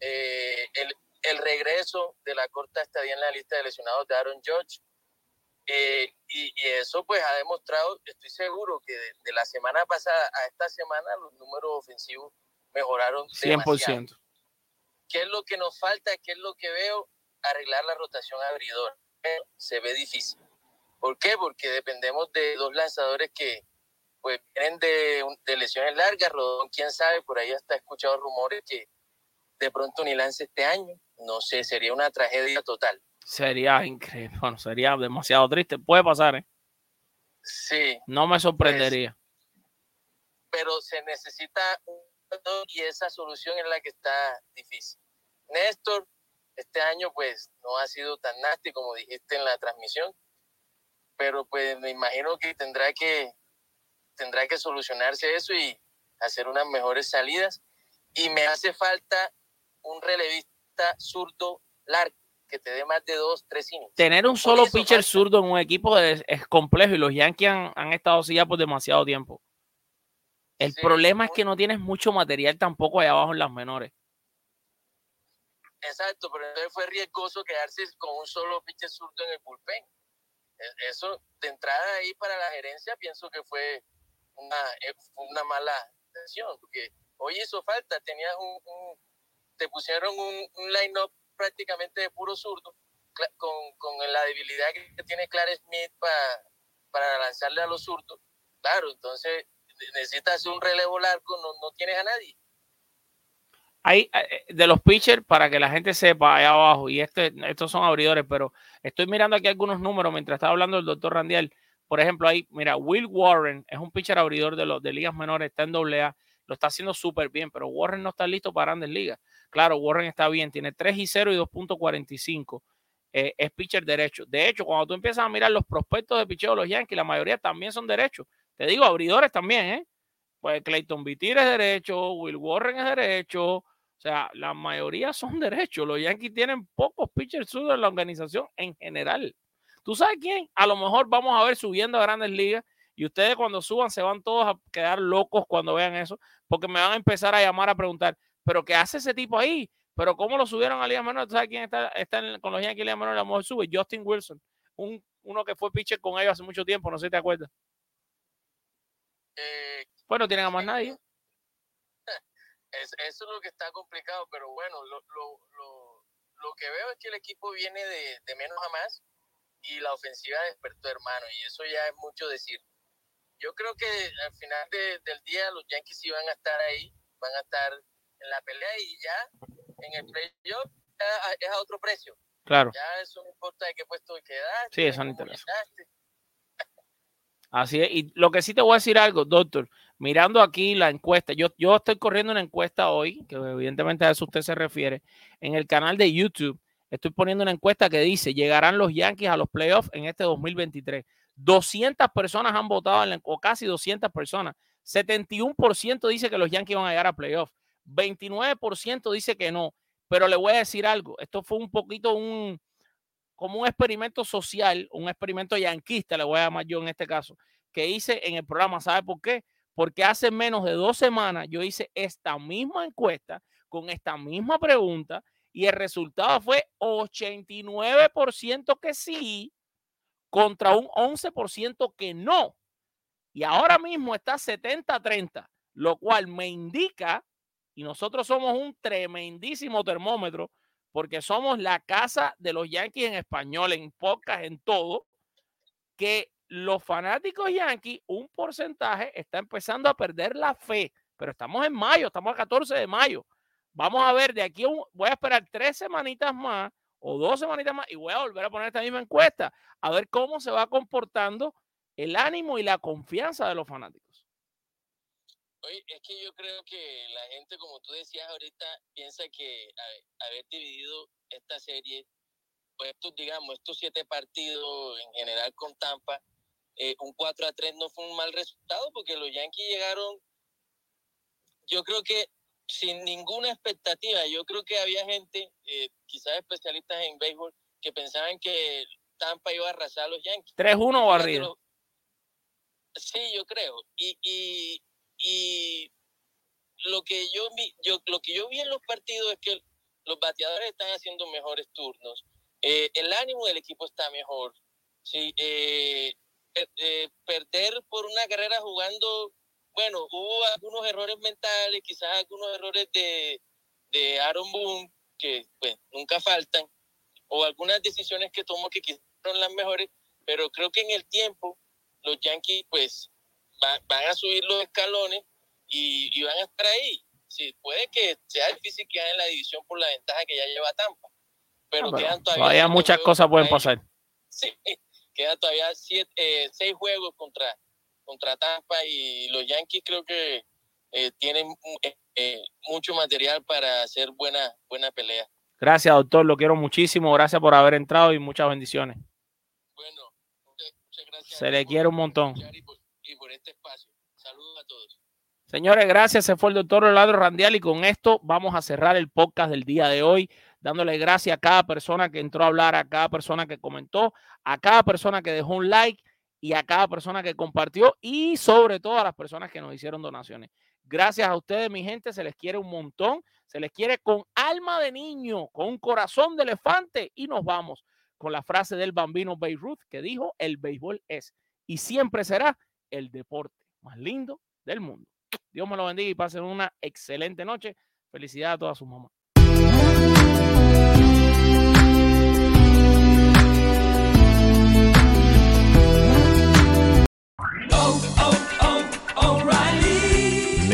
eh, el, el regreso de la corta estadía en la lista de lesionados de Aaron Judge. Eh, y, y eso pues ha demostrado, estoy seguro que de, de la semana pasada a esta semana los números ofensivos mejoraron demasiado. 100%. ¿qué es lo que nos falta? ¿Qué es lo que veo? Arreglar la rotación abridor. Pero se ve difícil. ¿Por qué? Porque dependemos de dos lanzadores que pues vienen de, de lesiones largas. Rodón, quién sabe, por ahí hasta he escuchado rumores que de pronto ni lance este año. No sé, sería una tragedia total. Sería increíble. Bueno, sería demasiado triste. Puede pasar, ¿eh? Sí, No me sorprendería. pero se necesita un y esa solución es la que está difícil. Néstor, este año pues no ha sido tan nasty como dijiste en la transmisión, pero pues me imagino que tendrá que tendrá que solucionarse eso y hacer unas mejores salidas y me hace falta un relevista zurdo largo que te dé más de dos, tres innings. Tener un solo pitcher zurdo en un equipo es, es complejo y los Yankees han, han estado así ya por demasiado tiempo. El problema es que no tienes mucho material tampoco allá abajo en las menores. Exacto, pero entonces fue riesgoso quedarse con un solo pitcher zurdo en el bullpen. E- Eso, de entrada ahí para la gerencia, pienso que fue una, eh, una mala decisión, porque hoy hizo falta, tenías un, un- te pusieron un, un line-up prácticamente de puro zurdo, con, con la debilidad que tiene Clark Smith pa- para lanzarle a los zurdos. Claro, entonces necesitas un relevo largo, no, no tienes a nadie. Hay eh, de los pitchers, para que la gente sepa allá abajo, y este, estos son abridores, pero estoy mirando aquí algunos números mientras estaba hablando el doctor Randiel. Por ejemplo, ahí, mira, Will Warren es un pitcher abridor de los de ligas menores, está en doble A, lo está haciendo súper bien, pero Warren no está listo para grandes ligas. Claro, Warren está bien, tiene 3 y 0 y 2.45. Eh, es pitcher derecho. De hecho, cuando tú empiezas a mirar los prospectos de picheo de los Yankees, la mayoría también son derechos. Te digo, abridores también, ¿eh? Pues Clayton Vitir es derecho, Will Warren es derecho. O sea, la mayoría son derechos. Los Yankees tienen pocos pitchers zurdos en la organización en general. ¿Tú sabes quién? A lo mejor vamos a ver subiendo a grandes ligas y ustedes cuando suban se van todos a quedar locos cuando vean eso, porque me van a empezar a llamar a preguntar, ¿pero qué hace ese tipo ahí? ¿Pero cómo lo subieron a Liga Menor? ¿Tú sabes quién está, está en- con los Yankees Liga Menor? A lo mejor sube Justin Wilson, un, uno que fue pitcher con ellos hace mucho tiempo, no sé si te acuerdas. Eh, Bueno, tienen a más nadie. Es- eso es lo que está complicado, pero bueno, lo, lo, lo, lo que veo es que el equipo viene de, de menos a más y la ofensiva despertó, hermano, y eso ya es mucho decir. Yo creo que al final de- del día los Yankees sí van a estar ahí, van a estar en la pelea y ya en el playoff es a otro precio. Claro. Ya eso no importa de qué puesto quedaste. Sí, eso no interesa. Así es. Y lo que sí te voy a decir algo, doctor, mirando aquí la encuesta, yo, yo estoy corriendo una encuesta hoy, que evidentemente a eso usted se refiere, en el canal de YouTube. Estoy poniendo una encuesta que dice, llegarán los Yankees a los playoffs en este 2023. 200 personas han votado, en la- o casi 200 personas. 71% dice que los Yankees van a llegar a playoffs. 29% dice que no. Pero le voy a decir algo, esto fue un poquito un, como un experimento social, un experimento yanquista, le voy a llamar yo en este caso, que hice en el programa. ¿Sabe por qué? Porque hace menos de dos semanas yo hice esta misma encuesta con esta misma pregunta y el resultado fue 89% que sí contra un 11% que no. Y ahora mismo está 70-30, lo cual me indica, y nosotros somos un tremendísimo termómetro, porque somos la casa de los Yankees en español, en podcast, en todo, que los fanáticos Yankees, un porcentaje, está empezando a perder la fe. Pero estamos en mayo, estamos a 14 de mayo. Vamos a ver, de aquí un- voy a esperar tres semanitas más o dos semanitas más y voy a volver a poner esta misma encuesta a ver cómo se va comportando el ánimo y la confianza de los fanáticos. Oye, es que yo creo que la gente, como tú decías ahorita, piensa que haber dividido esta serie, pues estos, digamos, estos siete partidos en general con Tampa, eh, un 4 a 3 no fue un mal resultado porque los Yankees llegaron, yo creo que sin ninguna expectativa, yo creo que había gente, eh, quizás especialistas en béisbol, que pensaban que Tampa iba a arrasar a los Yankees. 3-1 o arriba. Sí, yo creo. Y, y, y lo que yo vi, yo, lo que yo vi en los partidos es que los bateadores están haciendo mejores turnos. Eh, el ánimo del equipo está mejor. Sí, eh, eh, perder por una carrera jugando, bueno, hubo algunos errores mentales, quizás algunos errores de, de Aaron Boone, que pues nunca faltan, o algunas decisiones que tomó que quizás fueron las mejores, pero creo que en el tiempo los Yankees pues va- van a subir los escalones y, y van a estar ahí. Sí, puede que sea difícil quedar en la división por la ventaja que ya lleva Tampa, pero, Ah, quedan todavía, todavía muchas cosas pueden pasar. Sí, quedan todavía siete, eh, seis juegos contra, contra Tampa y los Yankees creo que eh, tienen eh, mucho material para hacer buena, buena pelea. Gracias, doctor. Lo quiero muchísimo. Gracias por haber entrado y muchas bendiciones. Se le quiere un montón. Por este espacio. Saludos a todos. Señores, gracias. Se fue el doctor Rolando Randial y con esto vamos a cerrar el podcast del día de hoy, dándole gracias a cada persona que entró a hablar, a cada persona que comentó, a cada persona que dejó un like y a cada persona que compartió y sobre todo a las personas que nos hicieron donaciones. Gracias a ustedes, mi gente, se les quiere un montón, se les quiere con alma de niño, con un corazón de elefante y nos vamos con la frase del bambino Beirut que dijo, el béisbol es y siempre será el deporte más lindo del mundo. Dios me lo bendiga y pasen una excelente noche. Felicidades a todas sus mamás.